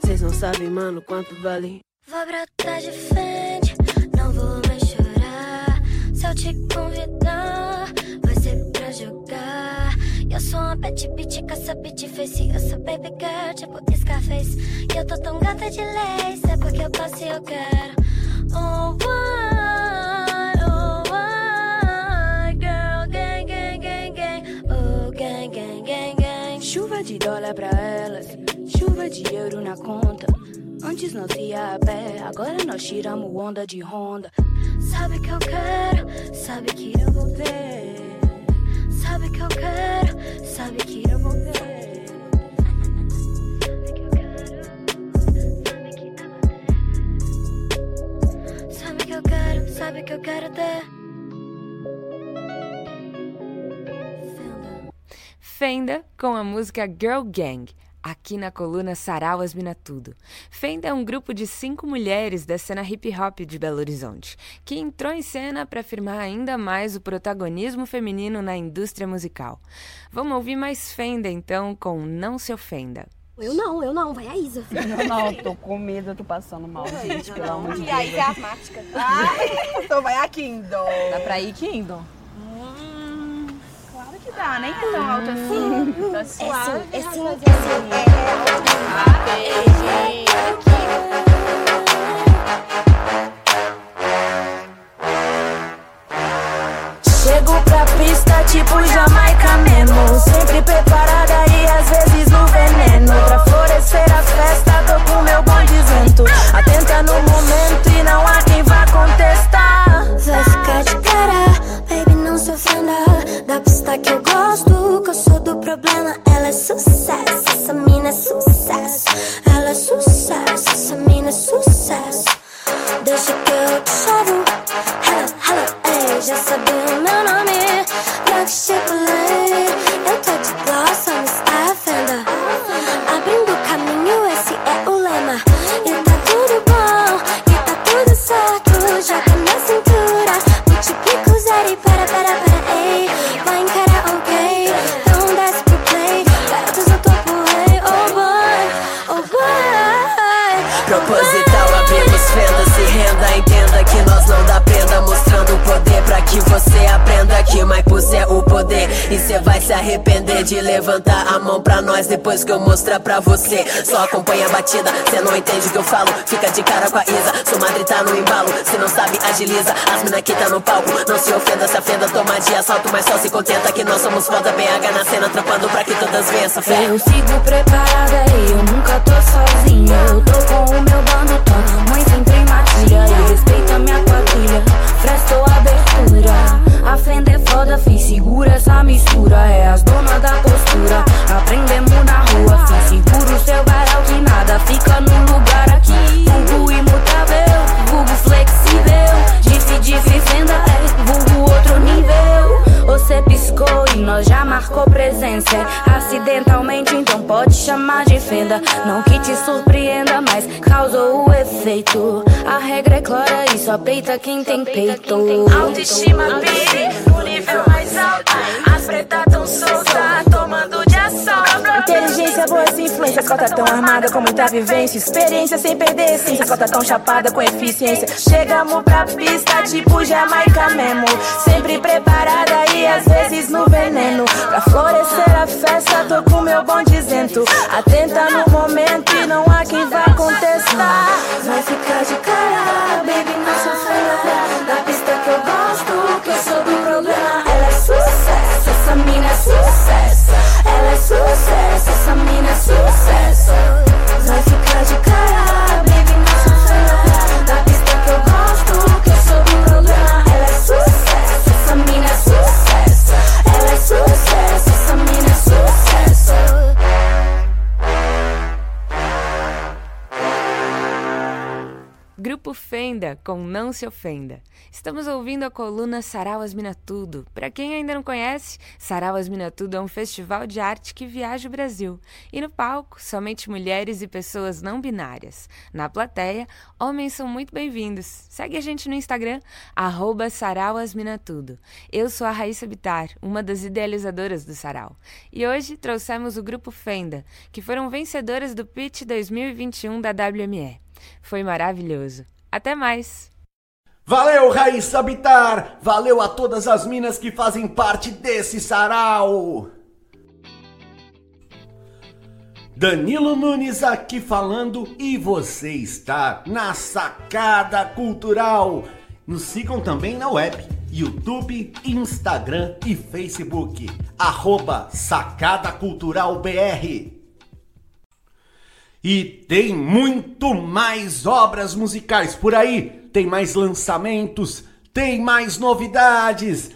Vocês não sabem, mano, quanto vale. Vou brotar de frente, não vou mais chorar. Se eu te convidar, vai ser pra jogar. Eu sou uma bad bitch, caça bitch face. Eu sou baby girl, tipo Scarface. E eu tô tão gata de lei, é porque eu posso e eu quero. Oh, why, oh, why, girl, gang, gang, gang, gang. Oh, gang, gang, gang, gang. Chuva de dólar pra elas chuva de euro na conta. Antes nós ia a pé, agora nós tiramos onda de Honda. Sabe que eu quero, sabe que eu vou ver. Sabe que eu quero, sabe que eu vou quero, sabe que eu quero ter. Fenda com a música Girl Gang aqui na coluna Sarau Asmina Tudo. Fenda é um grupo de cinco mulheres da cena hip hop de Belo Horizonte, que entrou em cena para afirmar ainda mais o protagonismo feminino na indústria musical. Vamos ouvir mais Fenda então com Não Se Ofenda. Eu não, eu não, vai a Isa. Eu não, tô com medo, tô passando mal, gente, pelo amor de Deus. E aí, é asmática. Ai, então vai a Kindle. Dá pra ir Kindle? Tá, nem tão alto assim. Tá suave. É é sim, é sim. Chego cara com a Isa, sua madre tá no embalo. Se não sabe, agiliza. As mina que tá no palco, não se ofenda, se afenda, toma de assalto, mas só se contenta que nós somos foda BH na cena, trampando pra que todas vençam. Fé. Eu sigo Autoestima pire, no nível mais alto. As pretas tão soltas, tomando de assalto. Inteligência, boas influências, cota tão armada com muita vivência. Experiência sem perder essência, cota tão chapada com eficiência. Chegamos pra pista, tipo Jamaica mesmo. Sempre preparada e às vezes no veneno. Pra florescer a festa, tô com meu bom dizendo. Atenta no momento e não há quem vá contestar. Vai ficar de com Não Se Ofenda. Estamos ouvindo a coluna Sarau Asmina Tudo. Para quem ainda não conhece, Sarau Asmina Tudo é um festival de arte que viaja o Brasil. E no palco, somente mulheres e pessoas não binárias. Na plateia, homens são muito bem-vindos. Segue a gente no Instagram, arroba Sarau Asmina Tudo. Eu sou a Raíssa Bitar, uma das idealizadoras do Sarau. E hoje trouxemos o Grupo Fenda, que foram vencedoras do Pitch 2021 da WME. Foi maravilhoso. Até mais! Valeu, Raíssa Bitar! Valeu a todas as minas que fazem parte desse sarau! Danilo Nunes aqui falando e você está na Sacada Cultural. Nos sigam também na web, YouTube, Instagram e Facebook. Arroba Sacada Cultural BR. E tem muito mais obras musicais por aí. Tem mais lançamentos, tem mais novidades.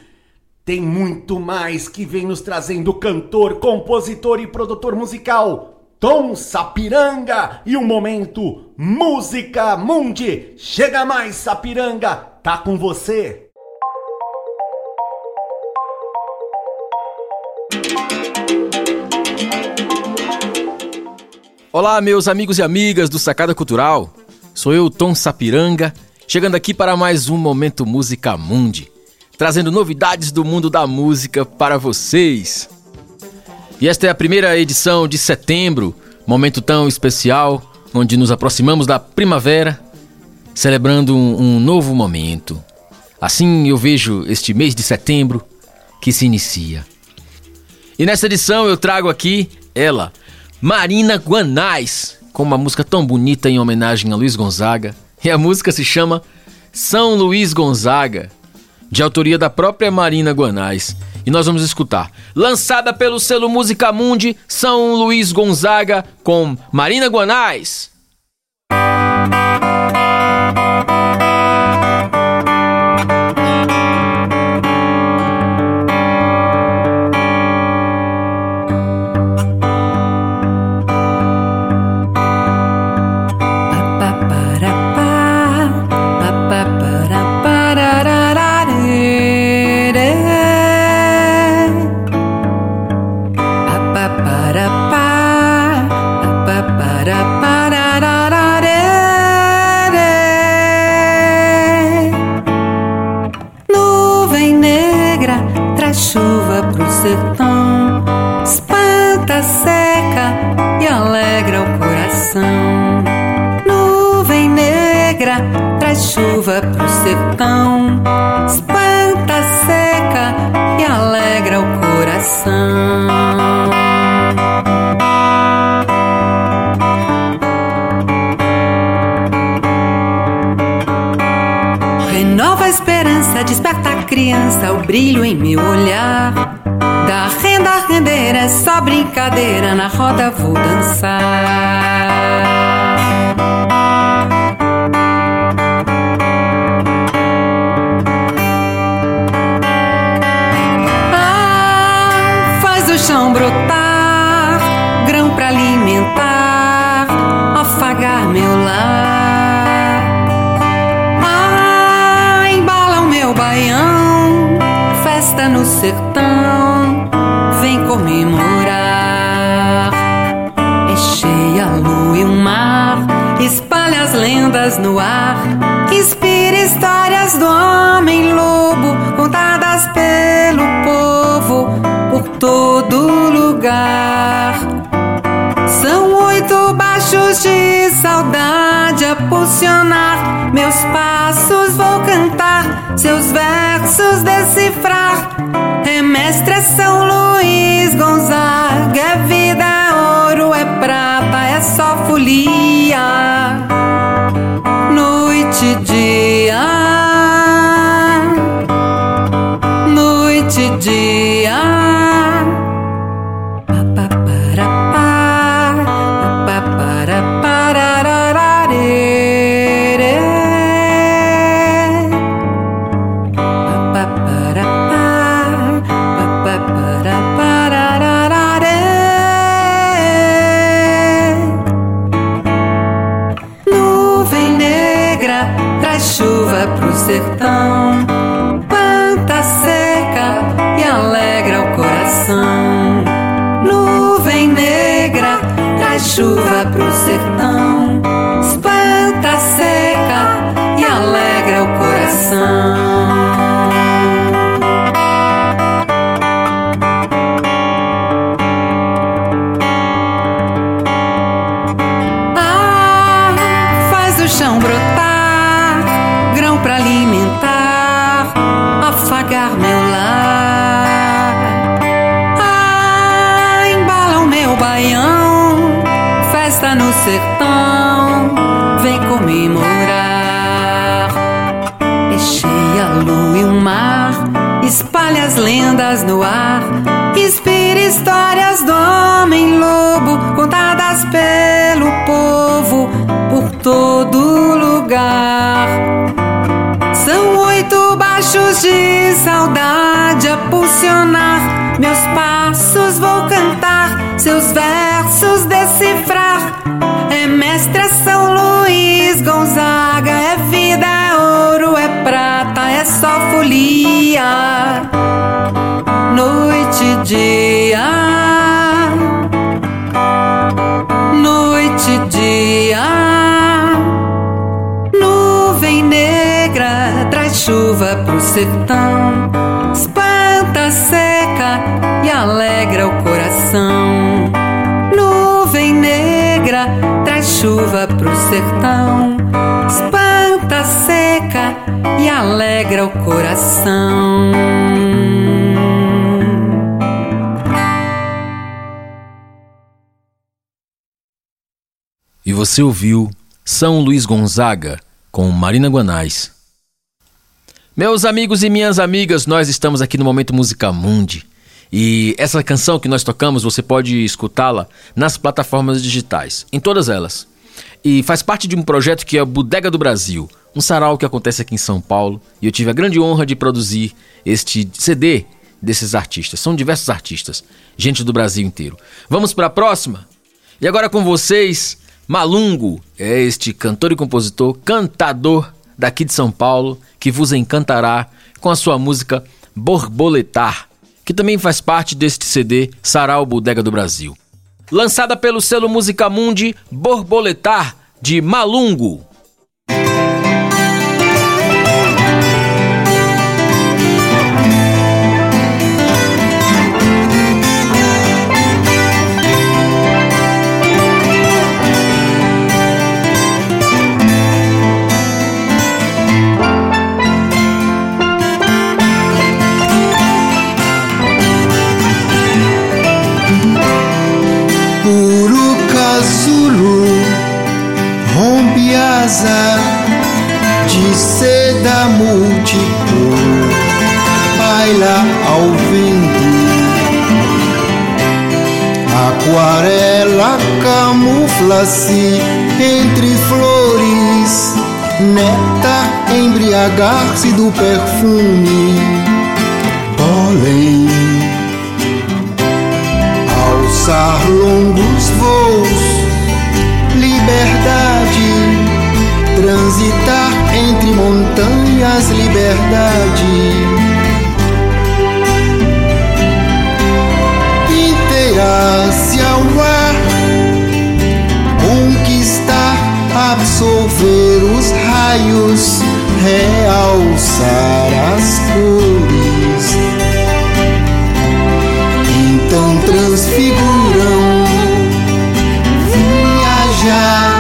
Tem muito mais que vem nos trazendo cantor, compositor e produtor musical. Tom Sapiranga e o momento Música Mundi. Chega mais, Sapiranga, tá com você. Olá, meus amigos e amigas do Sacada Cultural. Sou eu, Tom Sapiranga, chegando aqui para mais um Momento Música Mundi, trazendo novidades do mundo da música para vocês. E esta é a primeira edição de setembro, momento tão especial, onde nos aproximamos da primavera, celebrando um, um novo momento. Assim eu vejo este mês de setembro que se inicia. E nesta edição eu trago aqui ela, Marina Guanais, com uma música tão bonita em homenagem a Luiz Gonzaga. E a música se chama São Luís Gonzaga, de autoria da própria Marina Guanais. E nós vamos escutar, lançada pelo selo Música Mundi, São Luís Gonzaga, com Marina Guanais. a chuva pro sertão, espanta a seca e alegra o coração. Renova a esperança, desperta a criança, o brilho em meu olhar. Da renda à rendeira, é só brincadeira, na roda vou dançar. Sertão, vem comemorar. É cheia a lua e o mar, espalha as lendas no ar, inspira histórias do homem lobo, contadas pelo povo por todo lugar. São oito baixos de saudade a pulsionar. Meus passos vou cantar, seus versos decifrar. É mestre é São Luís Gonzaga, chuva pro sertão, espanta a seca e alegra o coração. E você ouviu São Luís Gonzaga com Marina Guanais. Meus amigos e minhas amigas, nós estamos aqui no Momento Música Mundi. E essa canção que nós tocamos, você pode escutá-la nas plataformas digitais, em todas elas. E faz parte de um projeto que é a Bodega do Brasil, um sarau que acontece aqui em São Paulo. E eu tive a grande honra de produzir este CD desses artistas. São diversos artistas, gente do Brasil inteiro. Vamos para a próxima? E agora com vocês, Malungo é este cantor e compositor, cantador daqui de São Paulo, que vos encantará com a sua música Borboletar, que também faz parte deste CD Sarau Bodega do Brasil. Lançada pelo selo Música Mundi, Borboletar, de Malungo. De seda múltiplo baila ao vento. Aquarela camufla-se entre flores, néctar embriagar-se do perfume, pólen, alçar longos voos, liberdade, transitar entre montanhas, liberdade. Inteirar-se ao ar, conquistar, absorver os raios, realçar as cores. Então transfiguram, viajar,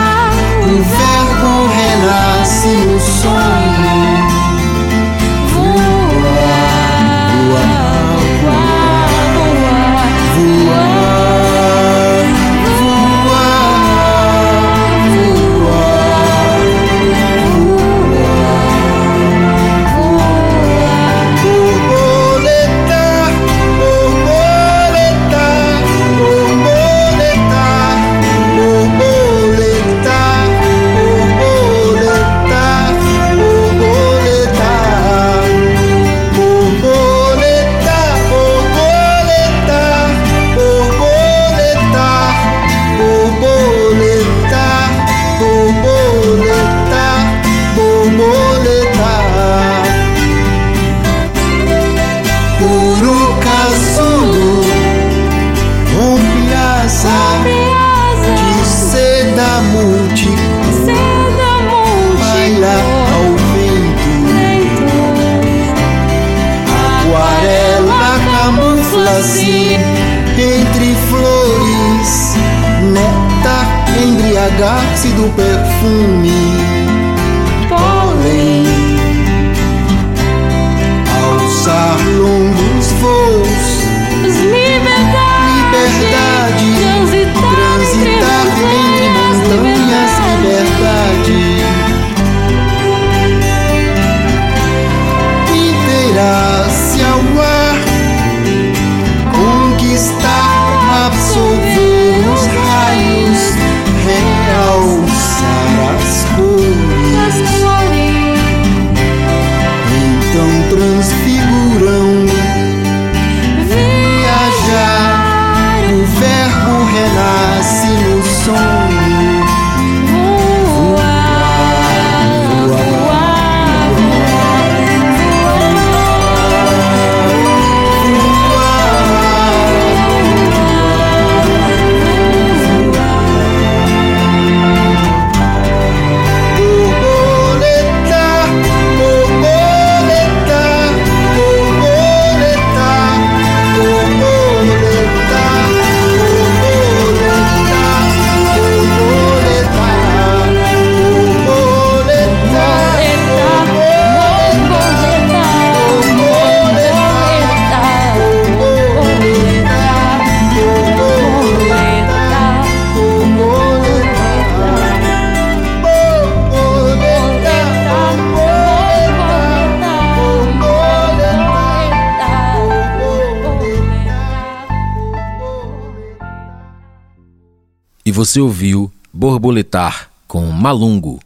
E você ouviu Borboletar com Malungo.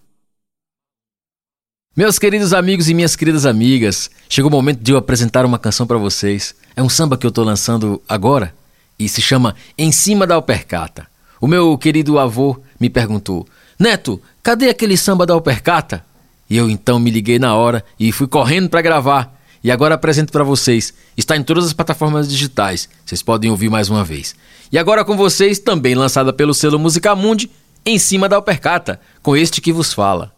Meus queridos amigos e minhas queridas amigas, chegou o momento de eu apresentar uma canção para vocês. É um samba que eu estou lançando agora e se chama Em Cima da Alpercata. O meu querido avô me perguntou: Neto, cadê aquele samba da Alpercata? E eu então me liguei na hora e fui correndo para gravar. E agora apresento para vocês. Está em todas as plataformas digitais. Vocês podem ouvir mais uma vez. E agora com vocês, também lançada pelo selo Musicamundi, Em Cima da Alpercata, com este que vos fala.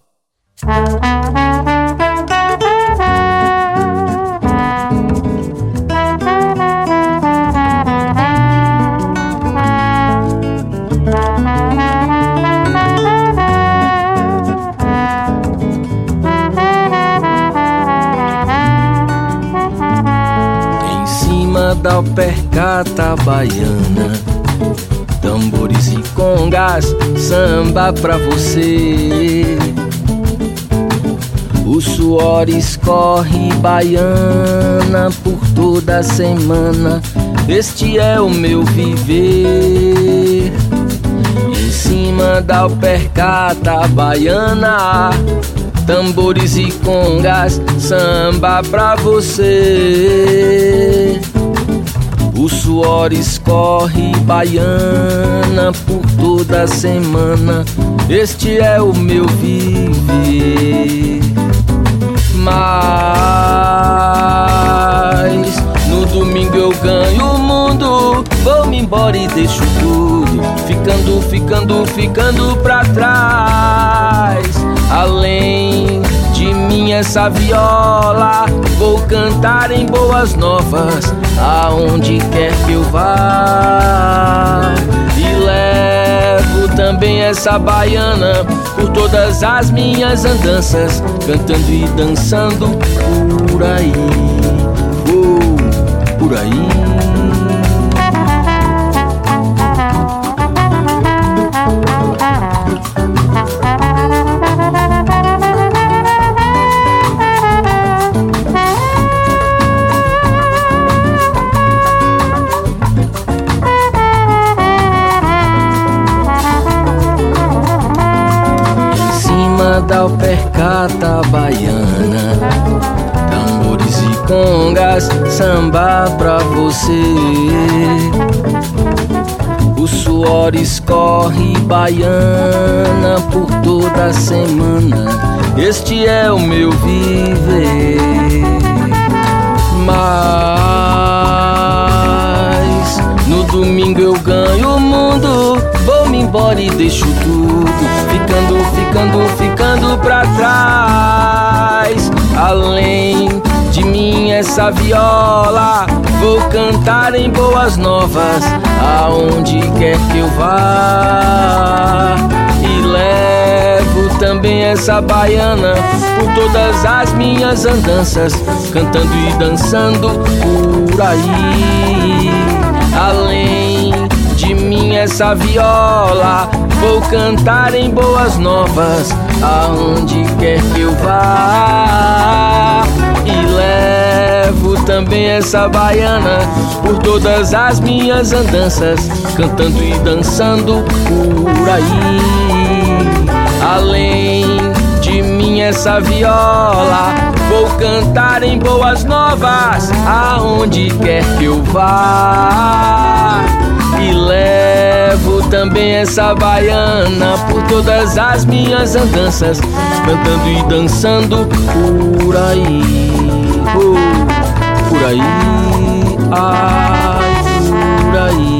Cima da alpercata baiana, tambores e congas, samba pra você. O suor escorre baiana por toda semana. Este é o meu viver. Em cima da alpercata baiana, tambores e congas, samba pra você. O suor escorre baiana por toda semana. Este é o meu viver. Mas no domingo eu ganho o mundo. Vou-me embora e deixo tudo. Ficando, ficando, ficando pra trás. Além de mim essa viola. Vou cantar em boas novas. Aonde quer que eu vá. E levo também essa baiana por todas as minhas andanças, cantando e dançando por aí, oh, por aí. Alpercata baiana, tambores e congas, samba pra você. O suor escorre baiana por toda semana. Este é o meu viver. Mas no domingo eu ganho o mundo. Embora e deixo tudo. Ficando, ficando, ficando pra trás. Além de mim, essa viola. Vou cantar em boas novas. Aonde quer que eu vá. E levo também essa baiana por todas as minhas andanças, cantando e dançando por aí. Além essa viola, vou cantar em boas novas, aonde quer que eu vá. E levo também essa baiana por todas as minhas andanças, cantando e dançando por aí. Além de mim essa viola, vou cantar em boas novas, aonde quer que eu vá. E levo também essa baiana por todas as minhas andanças, cantando e dançando por aí, oh, por aí, ai, por aí,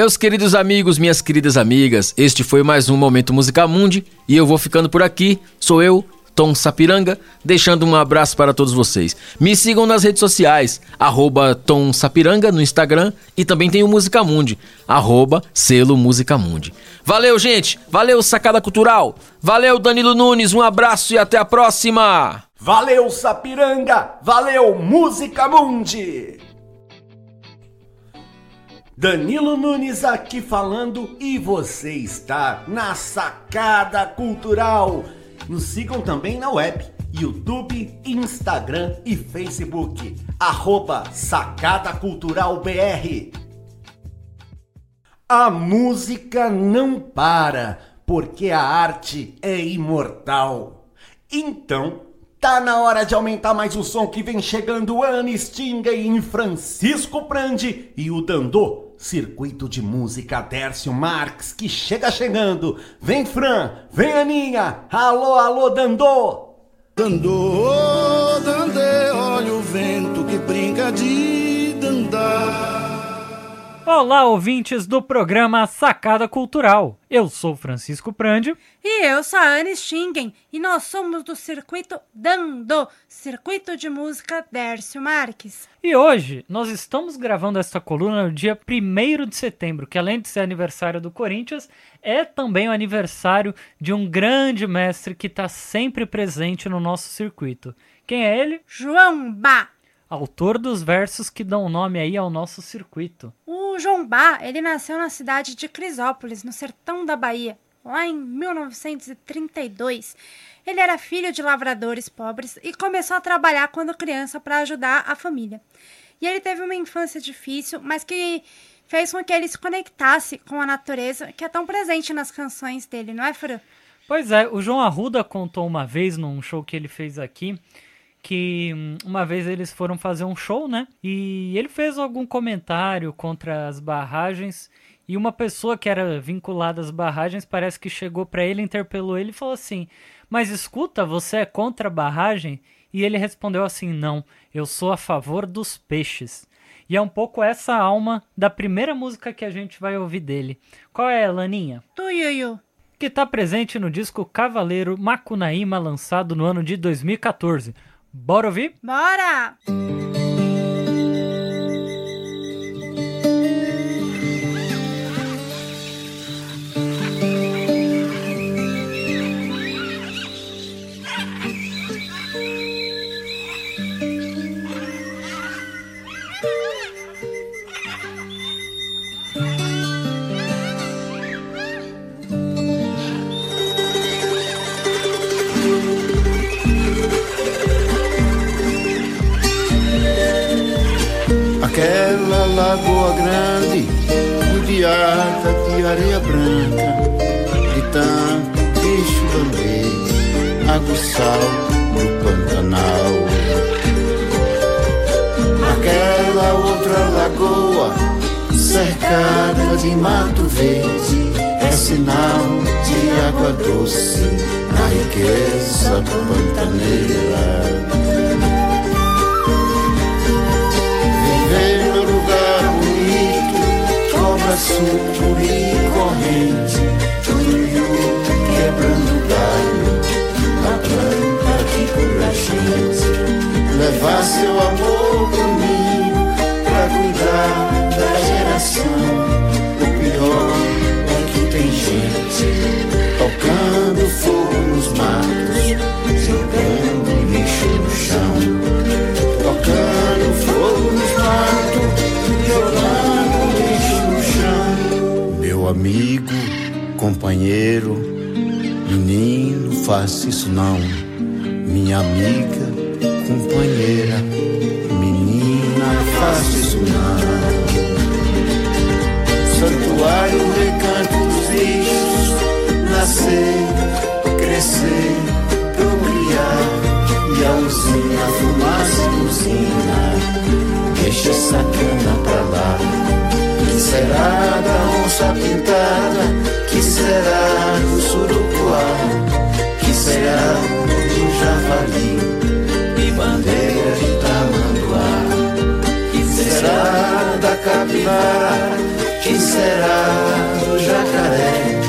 Meus queridos amigos, minhas queridas amigas, este foi mais um Momento Música Mundi e eu vou ficando por aqui. Sou eu, Tom Sapiranga, deixando um abraço para todos vocês. Me sigam nas redes sociais, arroba Tom Sapiranga no Instagram e também tem o Música Mundi, arroba selo Música Mundi. Valeu, gente! Valeu, Sacada Cultural! Valeu, Danilo Nunes, um abraço e até a próxima! Valeu, Sapiranga! Valeu, Música Mundi! Danilo Nunes aqui falando e você está na Sacada Cultural. Nos sigam também na web, YouTube, Instagram e Facebook. Arroba Sacada Cultural BR. A música não para, porque a arte é imortal. Então, tá na hora de aumentar mais o som que vem chegando Anne Stingay Francisco Prandi e o Dandô. Circuito de Música Dércio Marques, que chega chegando. Vem, Fran, vem, Aninha. Alô, alô, Dandô. Dandô, dandê, olha o vento que brinca de dandar. Olá, ouvintes do programa Sacada Cultural. Eu sou Francisco Prandi. E eu sou a Anne Stingen e nós somos do Circuito Dando, Circuito de Música Dércio Marques. E hoje nós estamos gravando esta coluna no dia 1 de setembro, que além de ser aniversário do Corinthians, é também o aniversário de um grande mestre que está sempre presente no nosso circuito. Quem é ele? João Bá. autor dos versos que dão nome aí ao nosso circuito. O João Bá, ele nasceu na cidade de Crisópolis, no sertão da Bahia, lá em 1932. Ele era filho de lavradores pobres e começou a trabalhar quando criança para ajudar a família. E ele teve uma infância difícil, mas que fez com que ele se conectasse com a natureza, que é tão presente nas canções dele, não é, Fran? Pois é, o João Arruda contou uma vez num show que ele fez aqui que hum, uma vez eles foram fazer um show, né? E ele fez algum comentário contra as barragens e uma pessoa que era vinculada às barragens parece que chegou para ele, interpelou ele e falou assim: "Mas escuta, você é contra a barragem?" E ele respondeu assim: "Não, eu sou a favor dos peixes." E é um pouco essa alma da primeira música que a gente vai ouvir dele. Qual é, Laninha? Tuiuiu. Que está presente no disco Cavaleiro Macunaíma, lançado no ano de 2014. Bora ouvir? Bora! Lagoa grande, rodeada de areia branca, tanto bicho lamber, aguçal no Pantanal. Aquela outra lagoa, cercada de mato verde, é sinal de água doce na riqueza pantaneira. Cobra sucuri corrente, tuiu quebrando galho, na planta que cura a gente. Levar seu amor ninho, pra cuidar da geração. O pior é que tem gente tocando faça isso não. Minha amiga, companheira, menina, faça isso não. Santuário, recanto bichos, nascer, crescer, procriar. E a usina, fumaça e usina, deixa essa cana pra lá. Será da onça? Será da capivara? Que será do jacaré?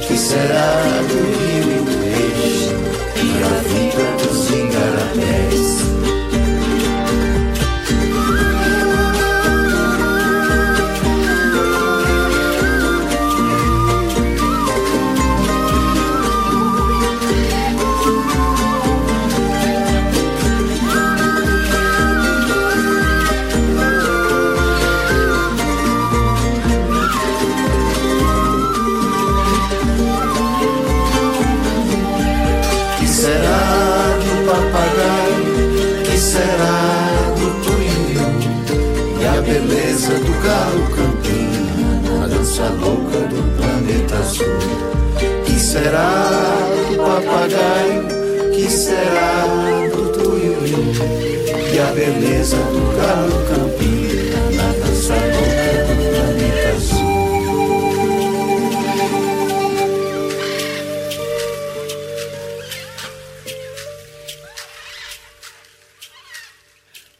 Que será do rio peixe? E a vida dos igarapés? Azul Que será do papagaio? Que será do tuiuiu? E a beleza do galo campina Na dança louca do planeta azul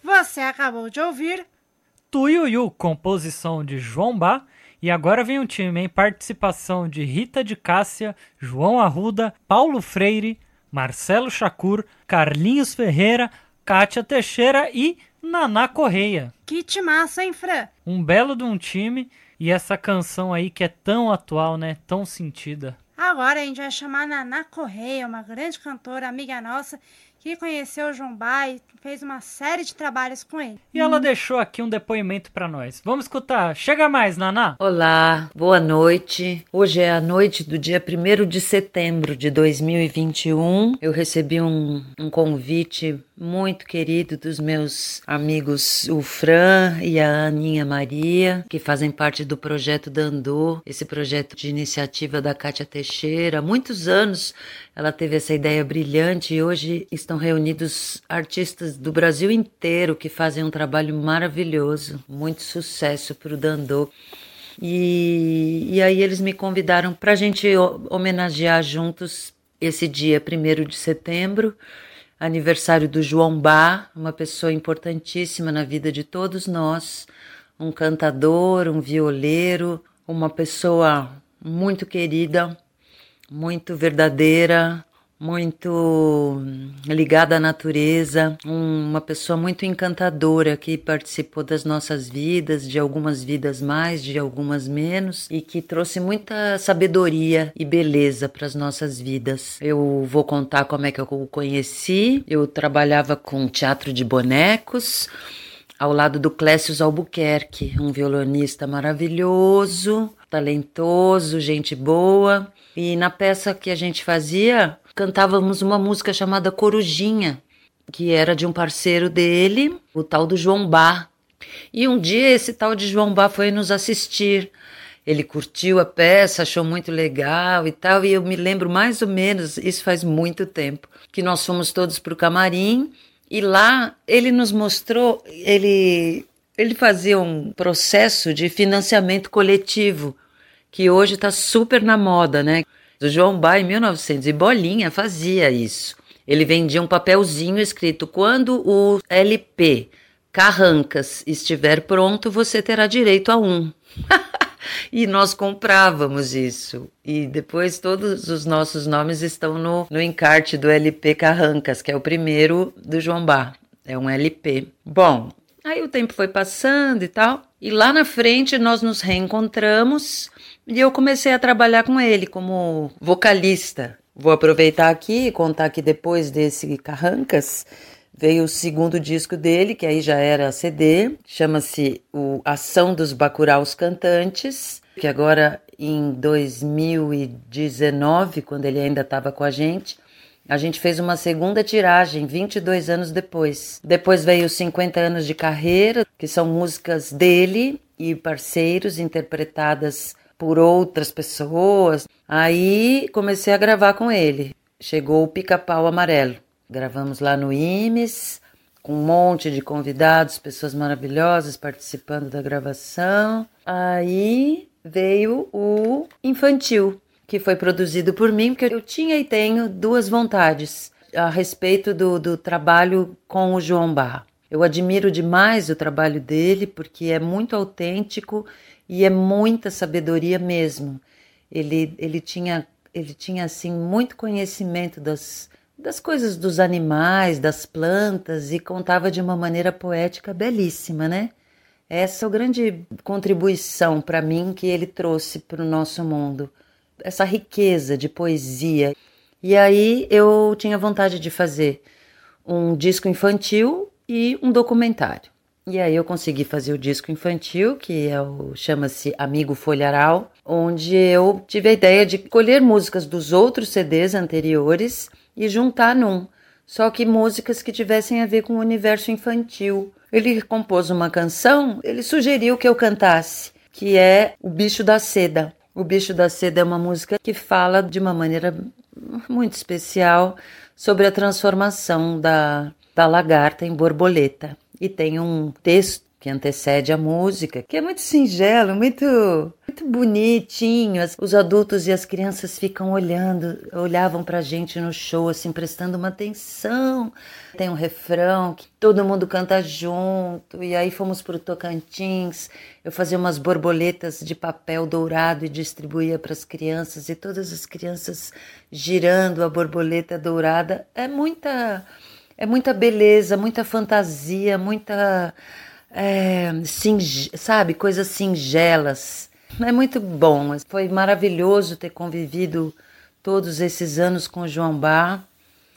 Você acabou de ouvir Tuiuiu, composição de João Bá. E agora vem um time em participação de Rita de Cássia, João Arruda, Paulo Freire, Marcelo Chacur, Carlinhos Ferreira, Kátia Teixeira e Naná Correia. Que timaço, hein, Fran? Um belo de um time e essa canção aí que é tão atual, né? Tão sentida. Agora a gente vai chamar Naná Correia, uma grande cantora, amiga nossa, que conheceu o João e fez uma série de trabalhos com ele. E ela deixou aqui um depoimento para nós. Vamos escutar. Chega mais, Naná. Olá, boa noite. Hoje é a noite do dia 1 de setembro de 2021. Eu recebi um, um convite muito querido dos meus amigos, o Fran e a Aninha Maria, que fazem parte do projeto Dandô, esse projeto de iniciativa da Kátia Teixeira. Há muitos anos ela teve essa ideia brilhante e hoje estão reunidos artistas do Brasil inteiro que fazem um trabalho maravilhoso. Muito sucesso para o Dandô. E, e aí eles me convidaram para a gente homenagear juntos esse dia, 1 de setembro, aniversário do João Bá, uma pessoa importantíssima na vida de todos nós, um cantador, um violeiro, uma pessoa muito querida, muito verdadeira, muito ligada à natureza, uma pessoa muito encantadora que participou das nossas vidas, de algumas vidas mais, de algumas menos, e que trouxe muita sabedoria e beleza para as nossas vidas. Eu vou contar como é que eu o conheci. Eu trabalhava com teatro de bonecos ao lado do Clécio Albuquerque, um violonista maravilhoso, talentoso, gente boa. E na peça que a gente fazia, cantávamos uma música chamada Corujinha, que era de um parceiro dele, o tal do João Bá. E um dia esse tal de João Bá foi nos assistir. Ele curtiu a peça, achou muito legal e tal, e eu me lembro mais ou menos, isso faz muito tempo, que nós fomos todos para o camarim e lá ele nos mostrou, ele, ele fazia um processo de financiamento coletivo, que hoje está super na moda, né? O João Bá, em 1900, e Bolinha fazia isso. Ele vendia um papelzinho escrito: quando o LP Carrancas estiver pronto, você terá direito a um. e nós comprávamos isso. E depois todos os nossos nomes estão no, no encarte do LP Carrancas, que é o primeiro do João Bá. É um LP. Bom, aí o tempo foi passando e tal. E lá na frente nós nos reencontramos e eu comecei a trabalhar com ele como vocalista. Vou aproveitar aqui e contar que depois desse Carrancas veio o segundo disco dele, que aí já era CD, chama-se o Ação dos Bacuraus Cantantes, que agora em 2019, quando ele ainda estava com a gente, a gente fez uma segunda tiragem 22 anos depois. Depois veio 50 anos de carreira, que são músicas dele e parceiros interpretadas por outras pessoas. Aí comecei a gravar com ele. Chegou o Pica-Pau Amarelo. Gravamos lá no IMES, com um monte de convidados, pessoas maravilhosas participando da gravação. Aí veio o Infantil, que foi produzido por mim, porque eu tinha e tenho duas vontades a respeito do, do trabalho com o João Barra. Eu admiro demais o trabalho dele porque é muito autêntico e é muita sabedoria mesmo. Ele, ele tinha ele tinha assim muito conhecimento das, das coisas dos animais, das plantas e contava de uma maneira poética belíssima, né? Essa é a grande contribuição para mim que ele trouxe para o nosso mundo, essa riqueza de poesia. E aí eu tinha vontade de fazer um disco infantil e um documentário. E aí eu consegui fazer o disco infantil, que é o chama-se Amigo Folharal, onde eu tive a ideia de colher músicas dos outros CDs anteriores e juntar num, só que músicas que tivessem a ver com o universo infantil. Ele compôs uma canção, ele sugeriu que eu cantasse, que é O Bicho da Seda. O Bicho da Seda é uma música que fala de uma maneira muito especial sobre a transformação da, da lagarta em borboleta. E tem um texto que antecede a música, que é muito singelo, muito, muito bonitinho. Os adultos e as crianças ficam olhando, olhavam pra gente no show, assim, prestando uma atenção. Tem um refrão que todo mundo canta junto, e aí fomos pro Tocantins. Eu fazia umas borboletas de papel dourado e distribuía para as crianças, e todas as crianças girando a borboleta dourada. É muita é muita beleza, muita fantasia, muita. É, singe, sabe, coisas singelas. É muito bom. Foi maravilhoso ter convivido todos esses anos com o João Bar.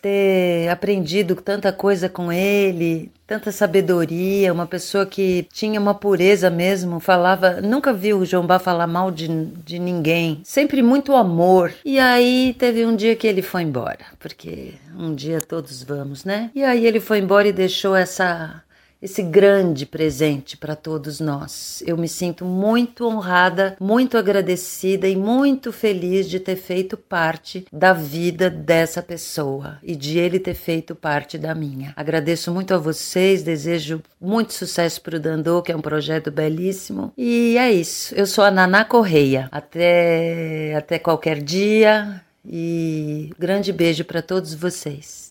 ter aprendido tanta coisa com ele, tanta sabedoria, uma pessoa que tinha uma pureza mesmo, falava, nunca vi o João Bá falar mal de, de ninguém, sempre muito amor. E aí teve um dia que ele foi embora, porque um dia todos vamos, né? E aí ele foi embora e deixou essa esse grande presente para todos nós. Eu me sinto muito honrada, muito agradecida e muito feliz de ter feito parte da vida dessa pessoa e de ele ter feito parte da minha. Agradeço muito a vocês, desejo muito sucesso para o Dandô, que é um projeto belíssimo. E é isso. Eu sou a Naná Correia. Até até qualquer dia e grande beijo para todos vocês.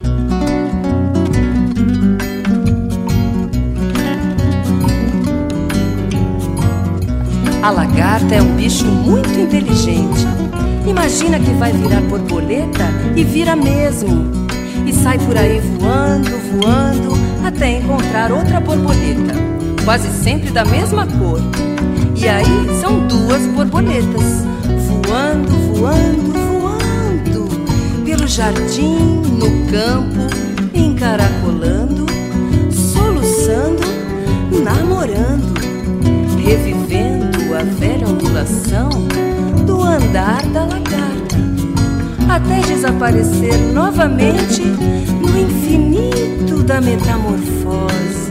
A lagarta é um bicho muito inteligente. Imagina que vai virar borboleta e vira mesmo. E sai por aí voando, voando, até encontrar outra borboleta, quase sempre da mesma cor. E aí são duas borboletas, voando, voando, voando, pelo jardim, no campo, encaracolando, soluçando, namorando, revivendo a velha ondulação do andar da lagarta, até desaparecer novamente no infinito da metamorfose.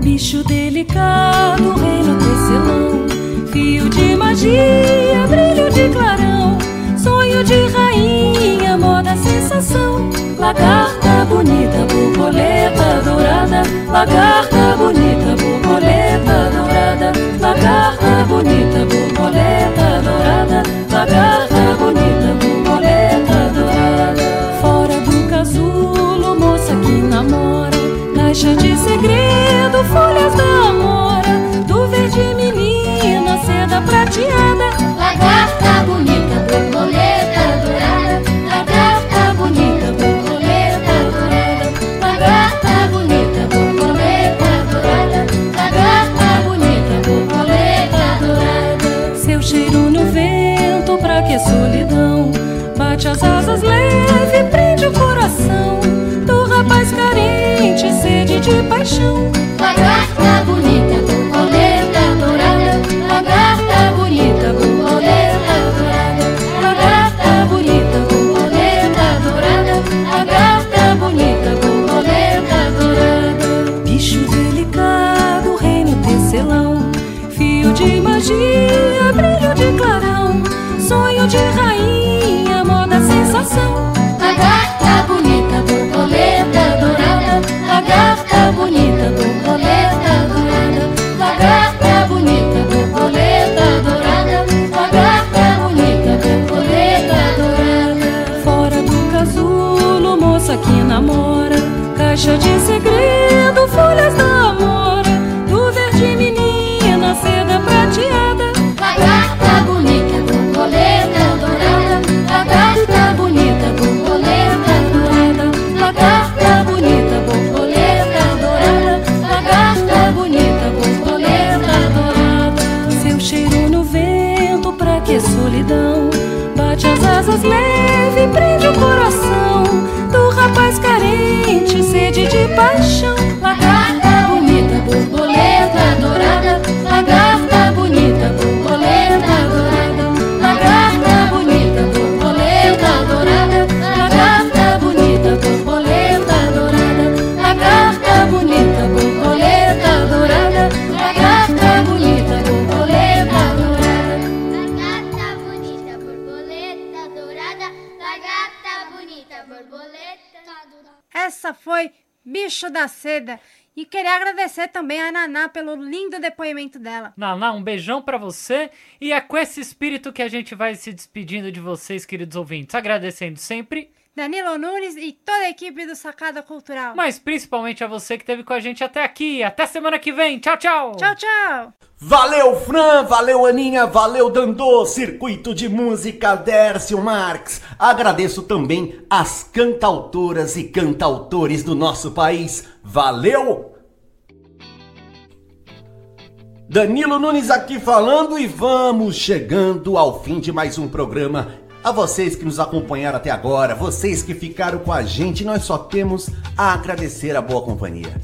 Bicho delicado, reino tecelão, fio de magia, brilho de clarão, sonho de rainha, moda sensação. Lagarta bonita, borboleta dourada, lagarta bonita, borboleta dourada, lagarta bonita, borboleta dourada, lagarta bonita, borboleta dourada. Fora do casulo, moça que namora, caixa de segredo, folhas da amora, do verde menina, seda prateada, lagarta bonita, solidão? Bate as asas leve, prende o coração do rapaz carente, sede de paixão. Bate Da Seda. E queria agradecer também a Naná pelo lindo depoimento dela. Naná, um beijão pra você. E é com esse espírito que a gente vai se despedindo de vocês, queridos ouvintes. Agradecendo sempre, Danilo Nunes e toda a equipe do Sacada Cultural. mas principalmente a você que esteve com a gente até aqui. Até semana que vem. Tchau, tchau. Tchau, tchau. Valeu, Fran, valeu, Aninha, valeu, Dandô, Circuito de Música Dércio Marx. Agradeço também as cantautoras e cantautores do nosso país. Valeu! Danilo Nunes aqui falando e vamos chegando ao fim de mais um programa A vocês que nos acompanharam até agora, vocês que ficaram com a gente, nós só temos a agradecer a boa companhia.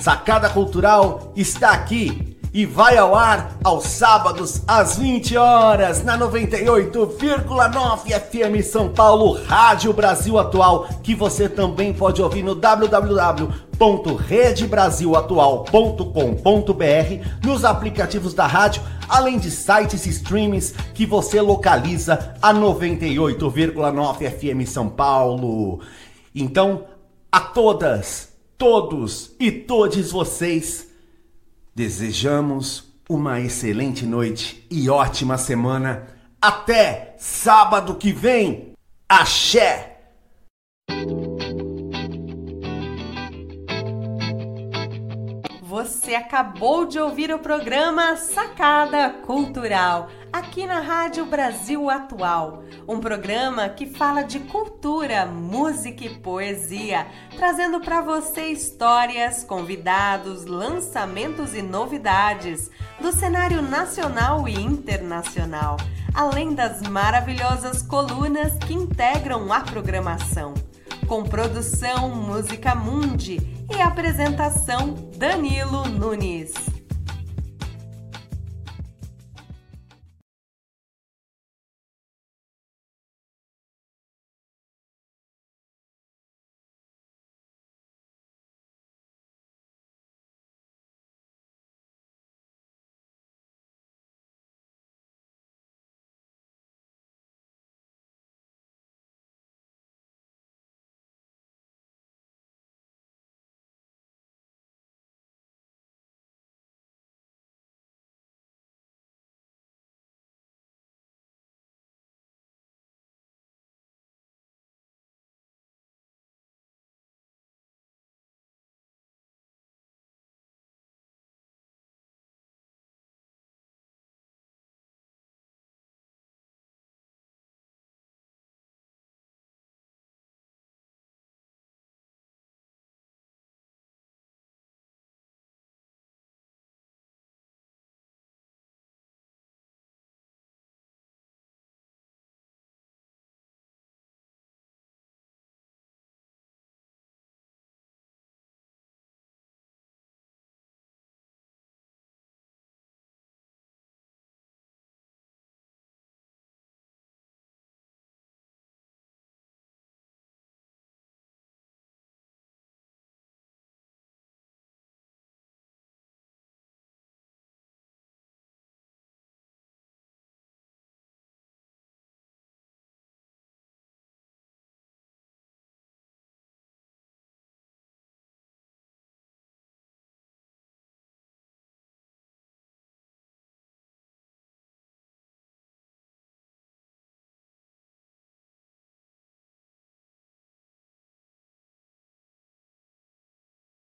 Sacada Cultural está aqui e vai ao ar aos sábados às 20 horas na 98,9 FM São Paulo, Rádio Brasil Atual, que você também pode ouvir no www.redebrasilatual.com.br, nos aplicativos da rádio, além de sites e streamings que você localiza a 98,9 FM São Paulo. Então, a todas, todos e todes vocês Desejamos uma excelente noite e ótima semana. Até sábado que vem. Axé! Você acabou de ouvir o programa Sacada Cultural, aqui na Rádio Brasil Atual. Um programa que fala de cultura, música e poesia, trazendo para você histórias, convidados, lançamentos e novidades do cenário nacional e internacional, além das maravilhosas colunas que integram a programação com produção Música Mundi e apresentação Danilo Nunes.